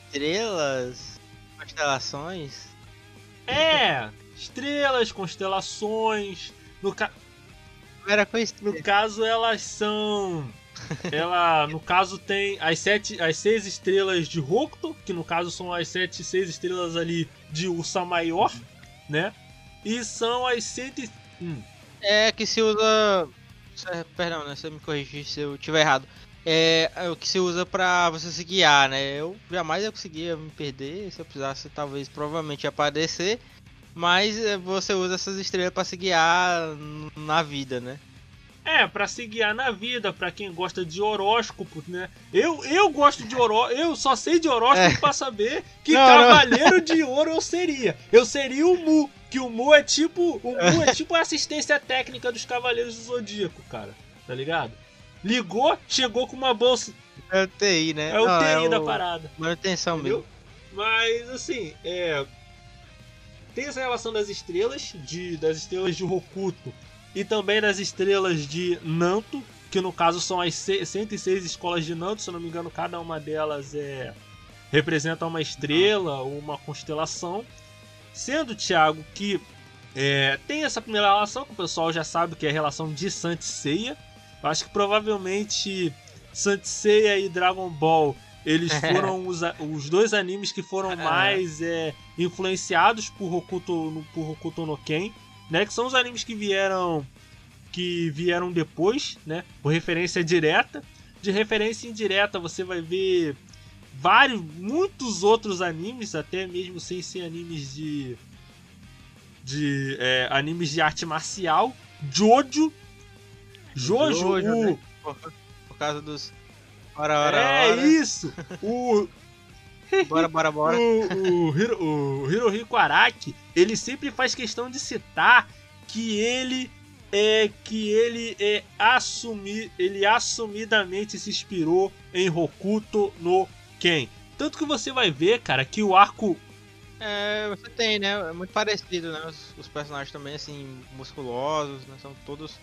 Estrelas? Constelações? É! Estrelas, constelações. No, ca... Era no caso, elas são. Ela, no caso, tem as sete, as seis estrelas de Hokuto, que no caso são as sete, seis estrelas ali de Ursa Maior, né? E são as cento. Hum. É que se usa. Perdão, né? Você me corrigir se eu tiver errado. É, é o que se usa pra você se guiar, né? Eu jamais ia conseguir me perder. Se eu precisasse, talvez, provavelmente aparecer. Mas é, você usa essas estrelas pra se guiar na vida, né? É, pra se guiar na vida, pra quem gosta de horóscopo, né? Eu, eu gosto de horóscopo, eu só sei de horóscopo É. pra saber que Não, não. cavaleiro de ouro eu seria. Eu seria o Mu, que o Mu é tipo, o Mu é tipo a assistência técnica dos cavaleiros do zodíaco, cara. Tá ligado? Ligou, chegou com uma bolsa, É o TI, né? é o Não, TI da o- parada. Manutenção mesmo. Mas assim, é. Tem essa relação das estrelas, de, das estrelas de Hokuto e também das estrelas de Nanto, que no caso são as se- 106 escolas de Nanto, se eu não me engano, cada uma delas é representa uma estrela ou uma constelação. Sendo, Thiago, que é, tem essa primeira relação, que o pessoal já sabe que é a relação de Saint Seiya. Eu acho que provavelmente Saint Seiya e Dragon Ball eles foram os, os dois animes que foram mais é, influenciados por Hokuto, no- por Hokuto no Ken, né? Que são os animes que vieram que vieram depois, né? Por referência direta. De referência indireta você vai ver vários, muitos outros animes, até mesmo sem ser animes de de é, animes de arte marcial. Jojo, Jojo, Jojo, o, né? Por, por causa dos. Hora, hora, é hora. isso, o Bora, bora, bora. o, o, Hiro, o Hirohiko Araki, ele sempre faz questão de citar que ele é que ele é assumir, ele assumidamente se inspirou em Hokuto no Ken. Tanto que você vai ver, cara, que o arco É, você tem, né? É muito parecido, né? Os, os personagens também, assim, musculosos, né? São todos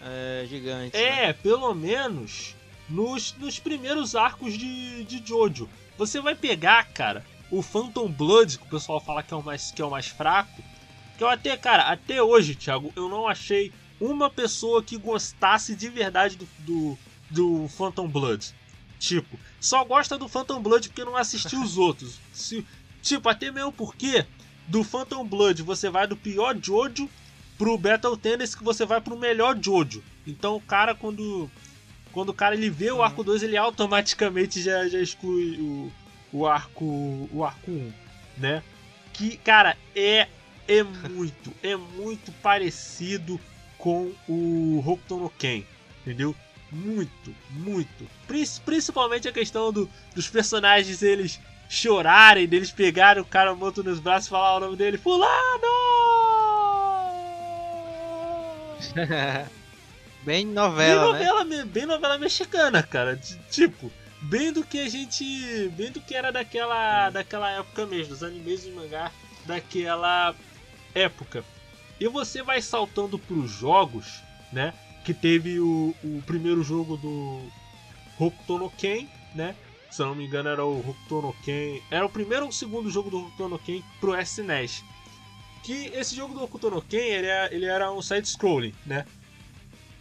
é, gigantes. né? é, pelo menos nos, nos primeiros arcos de, de Jojo. Você vai pegar, cara, o Phantom Blood, que o pessoal fala que é o mais, que é o mais fraco. Que eu até, cara, até hoje, Thiago, eu não achei uma pessoa que gostasse de verdade do, do, do Phantom Blood. Tipo, só gosta do Phantom Blood porque não assistiu os outros. Se, tipo, até mesmo porque do Phantom Blood você vai do pior Jojo pro Battle Tennis que você vai pro melhor Jojo. Então o cara quando quando o cara ele vê o arco 2, ele automaticamente já, já exclui o, o arco o arco 1, né? Que, cara, é é muito, é muito parecido com o Hokuto no Ken, entendeu? Muito, muito. Principalmente a questão do, dos personagens eles chorarem, deles pegarem o cara morto nos braços e falar o nome dele, Fulano! bem novela, bem novela, né? bem novela mexicana, cara. Tipo, bem do que a gente, bem do que era daquela, daquela época mesmo, dos animes e mangá daquela época. E você vai saltando pros jogos, né? Que teve o, o primeiro jogo do Hokuto no Ken, né? Se eu não me engano era o Hokuto no Ken. Era o primeiro ou o segundo jogo do Hokuto no Ken pro SNES. Que esse jogo do Hokuto no Ken, ele era, ele era um side-scrolling, né?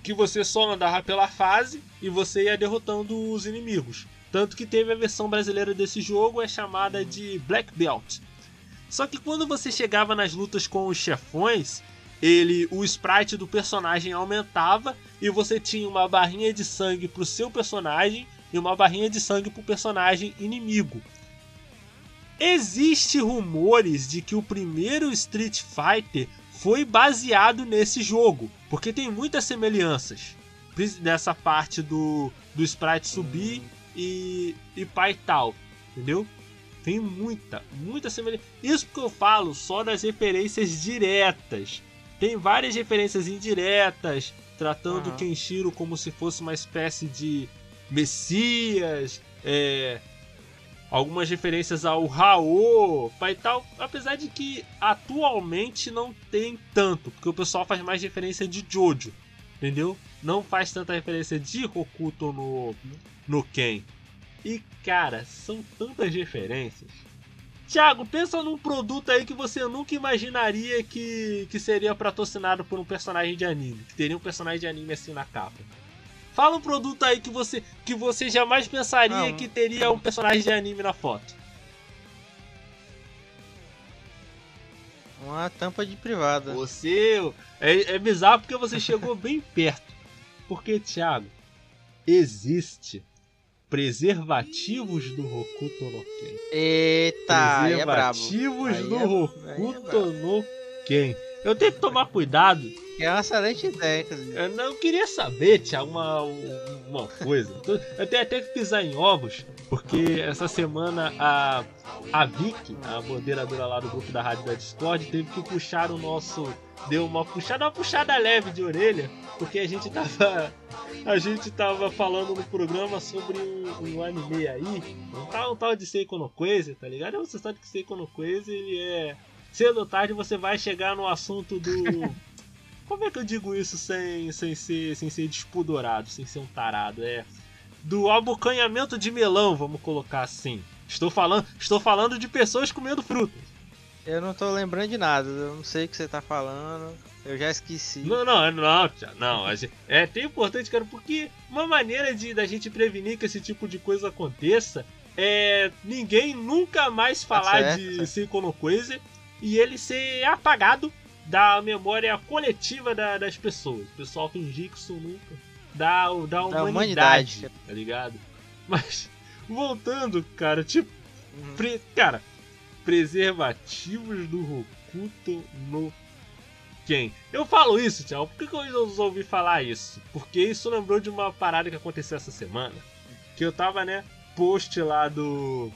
Que você só andava pela fase e você ia derrotando os inimigos. Tanto que teve a versão brasileira desse jogo, é chamada de Black Belt. Só que quando você chegava nas lutas com os chefões, ele o sprite do personagem aumentava e você tinha uma barrinha de sangue pro seu personagem e uma barrinha de sangue pro personagem inimigo. Existem rumores de que o primeiro Street Fighter foi baseado nesse jogo, porque tem muitas semelhanças nessa parte do, do sprite subir e, e pai tal, entendeu? Tem muita, muita semelhança. Isso porque eu falo só das referências diretas. Tem várias referências indiretas, tratando uhum. Kenshiro como se fosse uma espécie de Messias, é, algumas referências ao Raô, pai tal, apesar de que atualmente não tem tanto, porque o pessoal faz mais referência de Jojo, entendeu? Não faz tanta referência de Hokuto no, no Ken. E cara, são tantas referências. Thiago, pensa num produto aí que você nunca imaginaria que, que seria patrocinado por um personagem de anime, que teria um personagem de anime assim na capa. Fala um produto aí que você que você jamais pensaria que teria um personagem de anime na foto. Uma tampa de privada. Você é, é bizarro porque você chegou bem perto. Porque, Thiago, existe preservativos do Hokuto no Ken. Eita, preservativos é do é, Hokuto é no Ken. Eu tenho que tomar cuidado. É uma excelente ideia, inclusive. Eu não queria saber, Thiago, uma, uma coisa. Eu tenho até que pisar em ovos, porque essa semana a, a Vicky, a moderadora lá do grupo da rádio da Discord, teve que puxar o nosso. Deu uma puxada, uma puxada leve de orelha, porque a gente tava. A gente tava falando no programa sobre um, um anime aí, um tal, um tal de Seiko no Quase, tá ligado? Você sabe que Seiko no Quase, ele é cedo ou tarde você vai chegar no assunto do. Como é que eu digo isso sem, sem, ser, sem ser despudorado, sem ser um tarado? É. Do abocanhamento de melão, vamos colocar assim. Estou falando, estou falando de pessoas comendo frutas. Eu não tô lembrando de nada, eu não sei o que você tá falando. Eu já esqueci. Não, não, não, não. É até importante, cara, porque uma maneira de da gente prevenir que esse tipo de coisa aconteça é ninguém nunca mais falar tá de Seiko no Quasar e ele ser apagado da memória coletiva da, das pessoas. O pessoal fingir que isso nunca. Da, da, humanidade, humanidade, tá ligado? Mas, voltando, cara, tipo. Uhum. Pre, cara, preservativos do Rokuto no Ken. Eu falo isso, tchau. Por que, que eu ouvi falar isso? Porque isso lembrou de uma parada que aconteceu essa semana. Que eu tava, né? Post lá do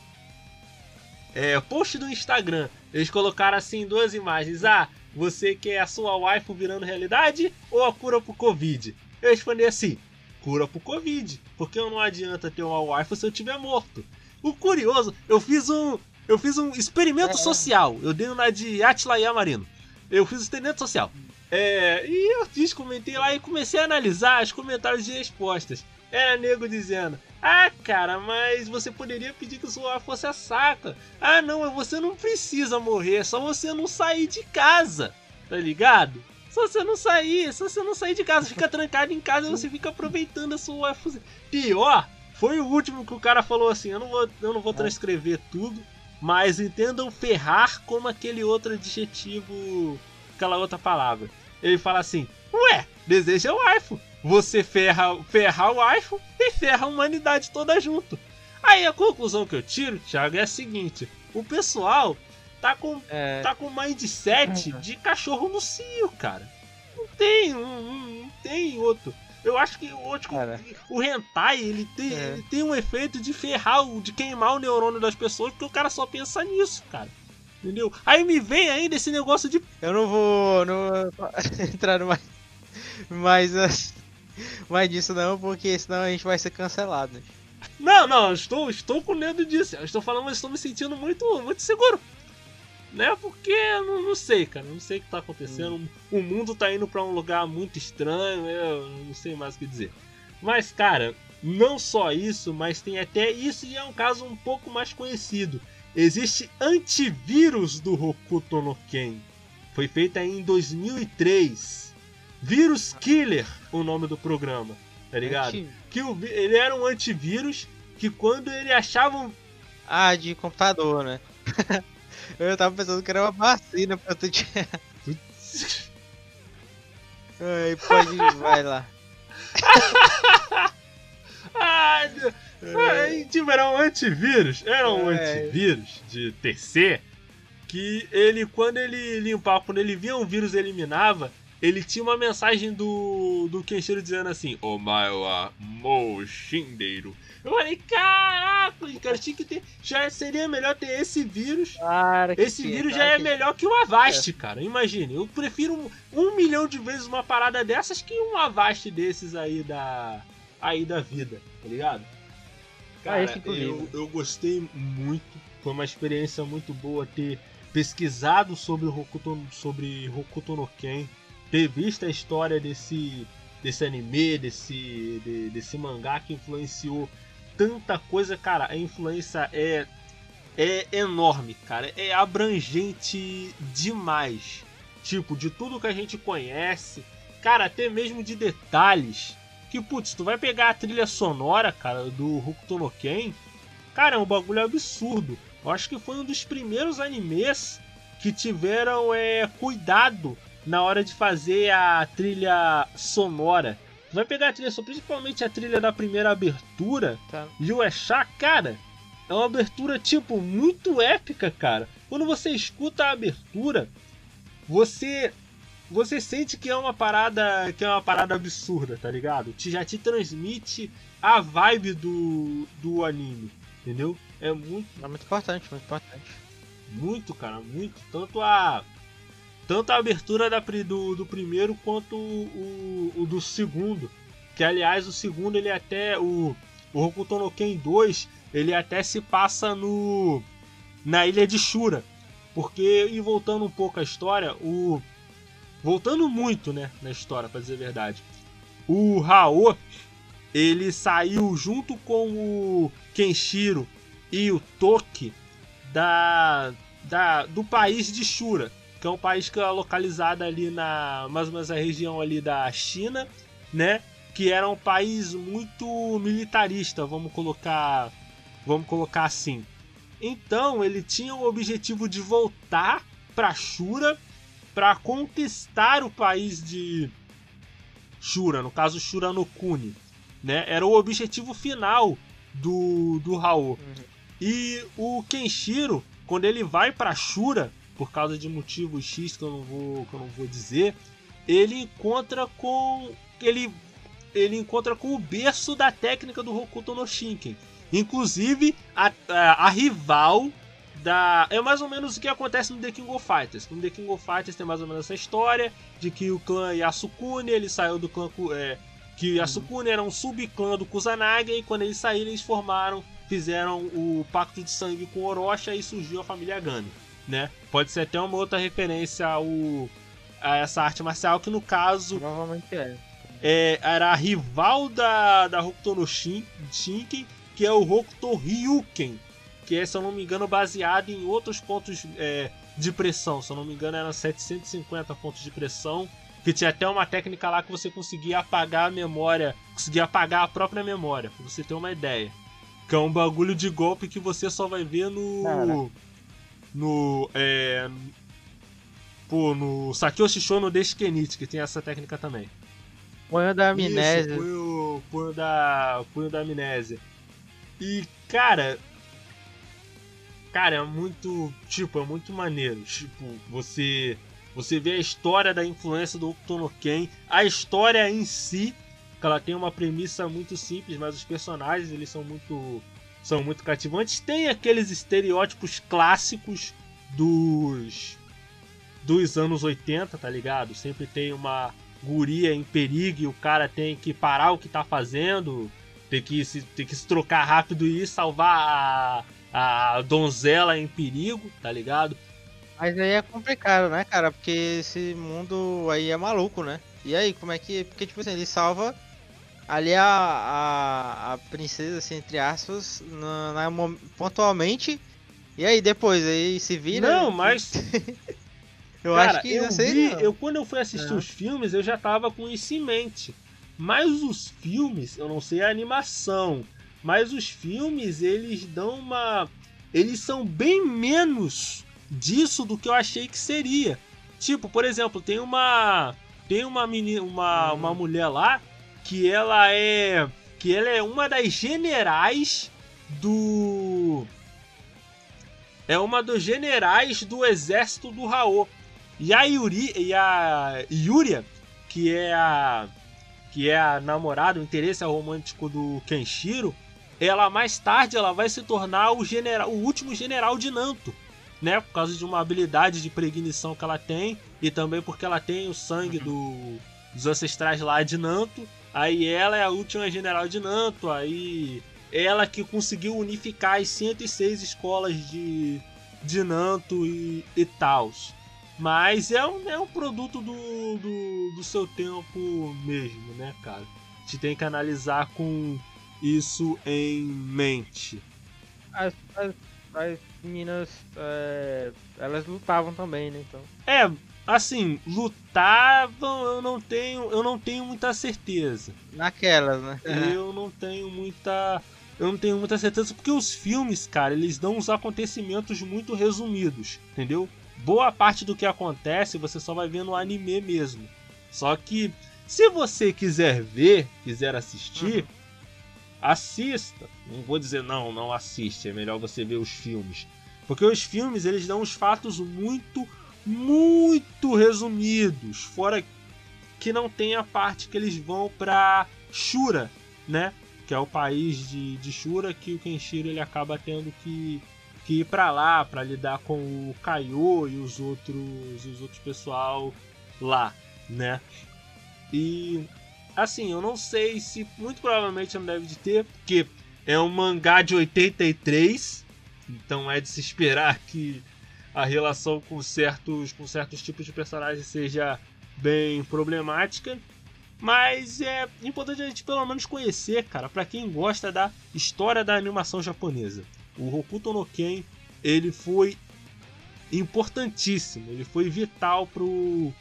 é, post do Instagram, eles colocaram assim duas imagens. Ah, você quer a sua waifu virando realidade ou a cura pro Covid? Eu respondi assim: cura pro Covid, porque não adianta ter uma waifu se eu tiver morto. O curioso, eu fiz um, eu fiz um experimento é, social. Eu dei uma de Atila Yamarino. Eu fiz um experimento social. É, e eu fiz, comentei lá e comecei a analisar os comentários de respostas. Era nego dizendo: Ah, cara, mas você poderia pedir que o celular fosse a saca. Ah, não, você não precisa morrer, é só você não sair de casa. Tá ligado? Se você não sair, se você não sair de casa, fica trancado em casa, você fica aproveitando a sua. Pior, foi o último que o cara falou assim, eu não vou, eu não vou transcrever tudo, mas entendam ferrar como aquele outro adjetivo, aquela outra palavra. Ele fala assim, ué, deseja o waifu. Você ferra, ferra o waifu e ferra a humanidade toda junto. Aí a conclusão que eu tiro, Thiago, é a seguinte: o pessoal tá com, É. tá com mindset de cachorro no cio, cara. Não tem, não, não- não tem outro. Eu acho que o outro, o hentai, ele tem, É. ele tem um efeito de ferrar, de queimar o neurônio das pessoas, porque o cara só pensa nisso, cara. Entendeu? Aí me vem ainda esse negócio de Eu não vou, não vou entrar no mais, ah, mais disso não, porque senão a gente vai ser cancelado. Não, não, eu estou, estou com medo disso. Eu estou falando, mas estou me sentindo muito, muito seguro. Né? Porque eu não, não sei, cara. Não sei o que tá acontecendo. O mundo tá indo pra um lugar muito estranho. Eu não sei mais o que dizer. Mas, cara, não só isso, mas tem até isso e é um caso um pouco mais conhecido. Existe antivírus do Hokuto no Ken. Foi feita em 2003. Vírus Killer, o nome do programa, tá ligado? Anti- Que o ele era um antivírus que quando ele achava um Ah, de computador, né? Eu tava pensando que era uma vacina pra tu tirar. Ai, pode, vai lá. Ai. Ai, tipo, era um antivírus. Era um É. antivírus de TC que ele, quando ele limpava, quando ele via um vírus eliminava, ele tinha uma mensagem do, do Kenshiro dizendo assim: Omae wa mou shindeiro. Eu falei, caraca, cara, tinha que ter. Já seria melhor ter esse vírus. esse vírus já claro é que- melhor que o Avast, cara. Imagine, eu prefiro um, um milhão de vezes uma parada dessas que um Avast desses aí da. aí da vida, tá ligado? Cara, esse inclusive. eu, eu gostei muito. Foi uma experiência muito boa ter pesquisado sobre Hokuto, sobre Hokuto no Ken, ter visto a história desse, desse anime, desse, de- desse mangá que influenciou tanta coisa, cara. A influência é é enorme, cara. É abrangente demais. Tipo, de tudo que a gente conhece, cara, até mesmo de detalhes. Que, putz, tu vai pegar a trilha sonora, cara, do Hokuto no Ken. Cara, é um bagulho absurdo. Eu acho que foi um dos primeiros animes que tiveram é, cuidado na hora de fazer a trilha sonora. Vai pegar a trilha sonora, principalmente a trilha da primeira abertura, Tá. Yuesha, cara, é uma abertura, tipo, muito épica, cara. Quando você escuta a abertura, você você sente que é uma parada que é uma parada absurda, tá ligado? Te, já te transmite a vibe do, do anime, entendeu? É muito É muito importante, muito importante. muito, cara, muito. Tanto a tanto a abertura da, do, do primeiro quanto o, o, o do segundo. Que aliás o segundo ele até o o Hokuto no Ken 2, ele até se passa no na ilha de Shura. Porque e voltando um pouco à história, o voltando muito, né, na história, pra dizer a verdade. O Rao, ele saiu junto com o Kenshiro e o Toki da, da do país de Shura, que é um país que é localizado ali na mais ou menos a região ali da China, né? Que era um país muito militarista, vamos colocar, vamos colocar assim. Então ele tinha o objetivo de voltar para Shura para conquistar o país de Shura, no caso Shura no Kuni, né? Era o objetivo final do do Raul. E o Kenshiro, quando ele vai para Shura, por causa de motivos X que eu não vou que eu não vou dizer, ele encontra com ele ele encontra com o berço da técnica do Hokuto no Shinken. Inclusive a, a, a rival da é mais ou menos o que acontece no The King of Fighters. No The King of Fighters tem mais ou menos essa história de que o clã Yasukuni ele saiu do clã é, que Yasukuni era um subclã do Kusanagi e quando eles saíram eles formaram, fizeram o pacto de sangue com Orochi e surgiu a família Gami, né? Pode ser até uma outra referência ao a essa arte marcial que no caso Provavelmente é. é, era a rival da, da Hokuto no Shin, Shinken, que é o Hokuto Ryuken, que é, se eu não me engano, baseado em outros pontos, é, de pressão. Se eu não me engano, eram 750 pontos de pressão. Que tinha até uma técnica lá que você conseguia apagar a memória, conseguia apagar a própria memória, pra você ter uma ideia. Que é um bagulho de golpe que você só vai ver no. Cara. No. É. Pô, no Sakiyoshi Show no Deskenit, que tem essa técnica também. Punho da amnésia. Isso, punho, punho da. Punho da amnésia. E, cara. Cara, é muito. Tipo, é muito maneiro. Tipo, você. Você vê a história da influência do Hokuto no Ken, a história em si, que ela tem uma premissa muito simples, mas os personagens eles são muito são muito cativantes. Tem aqueles estereótipos clássicos dos dos anos 80, tá ligado? Sempre tem uma guria em perigo e o cara tem que parar o que tá fazendo, tem que se, tem que se trocar rápido e salvar a, a donzela em perigo, tá ligado? Mas aí é complicado, né, cara? Porque esse mundo aí é maluco, né? E aí, como é que. Porque, tipo assim, ele salva ali a, a, a princesa, assim, entre aspas, na, na pontualmente. E aí, depois, aí se vira. Não, mas Eu Cara, acho que eu não sei. vi, não. eu quando eu fui assistir É. os filmes, eu já tava com isso em mente. Mas os filmes, eu não sei a animação, mas os filmes, eles dão uma eles são bem menos disso do que eu achei que seria. Tipo, por exemplo, tem uma tem uma menina, uma, uma mulher lá que ela é que ela é uma das generais do é uma dos generais do exército do Raô. E a Yuri e a Yuria, que é a que é a namorada, o interesse romântico do Kenshiro, ela mais tarde ela vai se tornar o general, o último general de Nanto, né? Por causa de uma habilidade de pregnição que ela tem e também porque ela tem o sangue do, dos ancestrais lá de Nanto. Aí ela é a última general de Nanto, aí ela que conseguiu unificar as 106 escolas de, de Nanto e, e tals. Mas é um, é um produto do, do, do seu tempo mesmo, né, cara? A gente tem que analisar com isso em mente. As, as, as meninas, é, elas lutavam também, né? Então. É, assim, lutavam, eu não tenho, eu não tenho muita certeza. Naquelas, né? Eu não tenho muita. Eu não tenho muita certeza porque os filmes, cara, eles dão uns acontecimentos muito resumidos, entendeu? Boa parte do que acontece você só vai ver no anime mesmo. Só que se você quiser ver, quiser assistir, assista. Não vou dizer não, não assiste, é melhor você ver os filmes. Porque os filmes eles dão os fatos muito, muito resumidos, fora que não tem a parte que eles vão pra Shura, né? Que é o país de, de Shura que o Kenshiro ele acaba tendo que, que ir pra lá pra lidar com o Kaiô e os outros, os outros pessoal lá, né? E assim, eu não sei se muito provavelmente não deve de ter, porque é um mangá de 83, então é de se esperar que a relação com certos, com certos tipos de personagens seja bem problemática. Mas é importante a gente pelo menos conhecer, cara, para quem gosta da história da animação japonesa. O Hokuto no Ken, ele foi importantíssimo, ele foi vital pro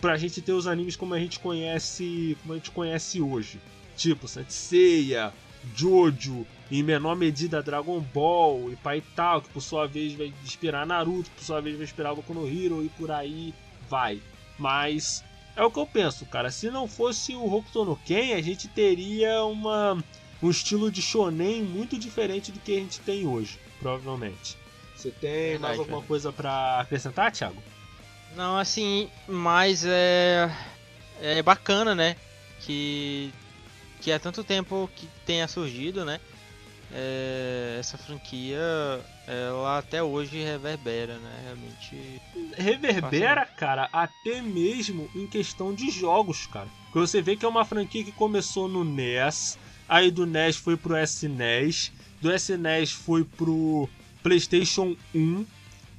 pra gente ter os animes como a gente conhece, como a gente conhece hoje. Tipo Saint Seiya, Jojo, em menor medida Dragon Ball e pai tal, que por sua vez vai inspirar Naruto, por sua vez vai inspirar Boku no Hero e por aí vai. Mas é o que eu penso, cara. Se não fosse o Hokuto no Ken, a gente teria uma um estilo de shonen muito diferente do que a gente tem hoje, provavelmente. Você tem Verdade, mais alguma coisa pra acrescentar, Thiago? Não, assim, mas é. É bacana, né? Que. Que há tanto tempo que tenha surgido, né? É, essa franquia, ela até hoje reverbera, né? Realmente. reverbera, cara, até mesmo em questão de jogos, cara. Porque você vê que é uma franquia que começou no NES, aí do NES foi pro SNES, do SNES foi pro PlayStation 1,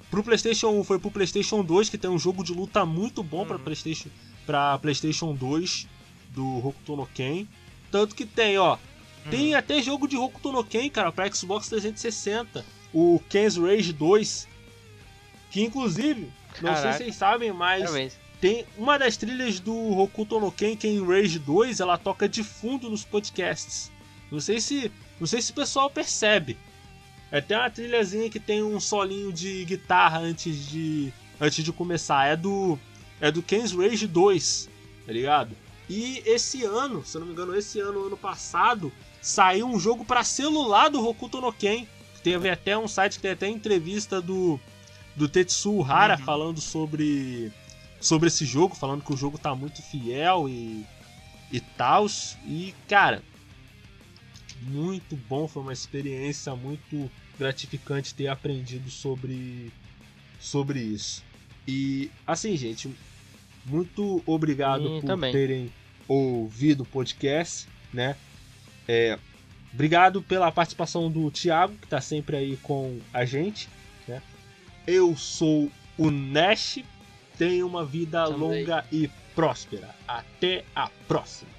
pro PlayStation 1 foi pro PlayStation 2, que tem um jogo de luta muito bom pra PlayStation para PlayStation 2 do Hokuto no Ken. Tanto que tem, ó, tem até jogo de Hokuto no Ken, cara, pra Xbox 360. O Ken's Rage 2. Que inclusive, não sei Caraca. se vocês sabem, mas tem uma das trilhas do Hokuto no Ken, que é Rage 2, ela toca de fundo nos podcasts. Não sei se, não sei se o pessoal percebe. É até uma trilhazinha que tem um solinho de guitarra antes de antes de começar. É do é do Ken's Rage 2, tá ligado? E esse ano, se eu não me engano, esse ano, ano passado, saiu um jogo pra celular do Hokuto no Ken. Teve até um site que tem até entrevista do do Tetsuo Hara falando sobre sobre esse jogo, falando que o jogo tá muito fiel e e tal. E cara, muito bom, foi uma experiência muito gratificante ter aprendido sobre sobre isso. E assim, gente, muito obrigado por também. terem ouvido o podcast, né? É, obrigado pela participação do Thiago, que tá sempre aí com a gente, né? Eu sou o Nash, tenha uma vida Também. longa e próspera. Até a próxima.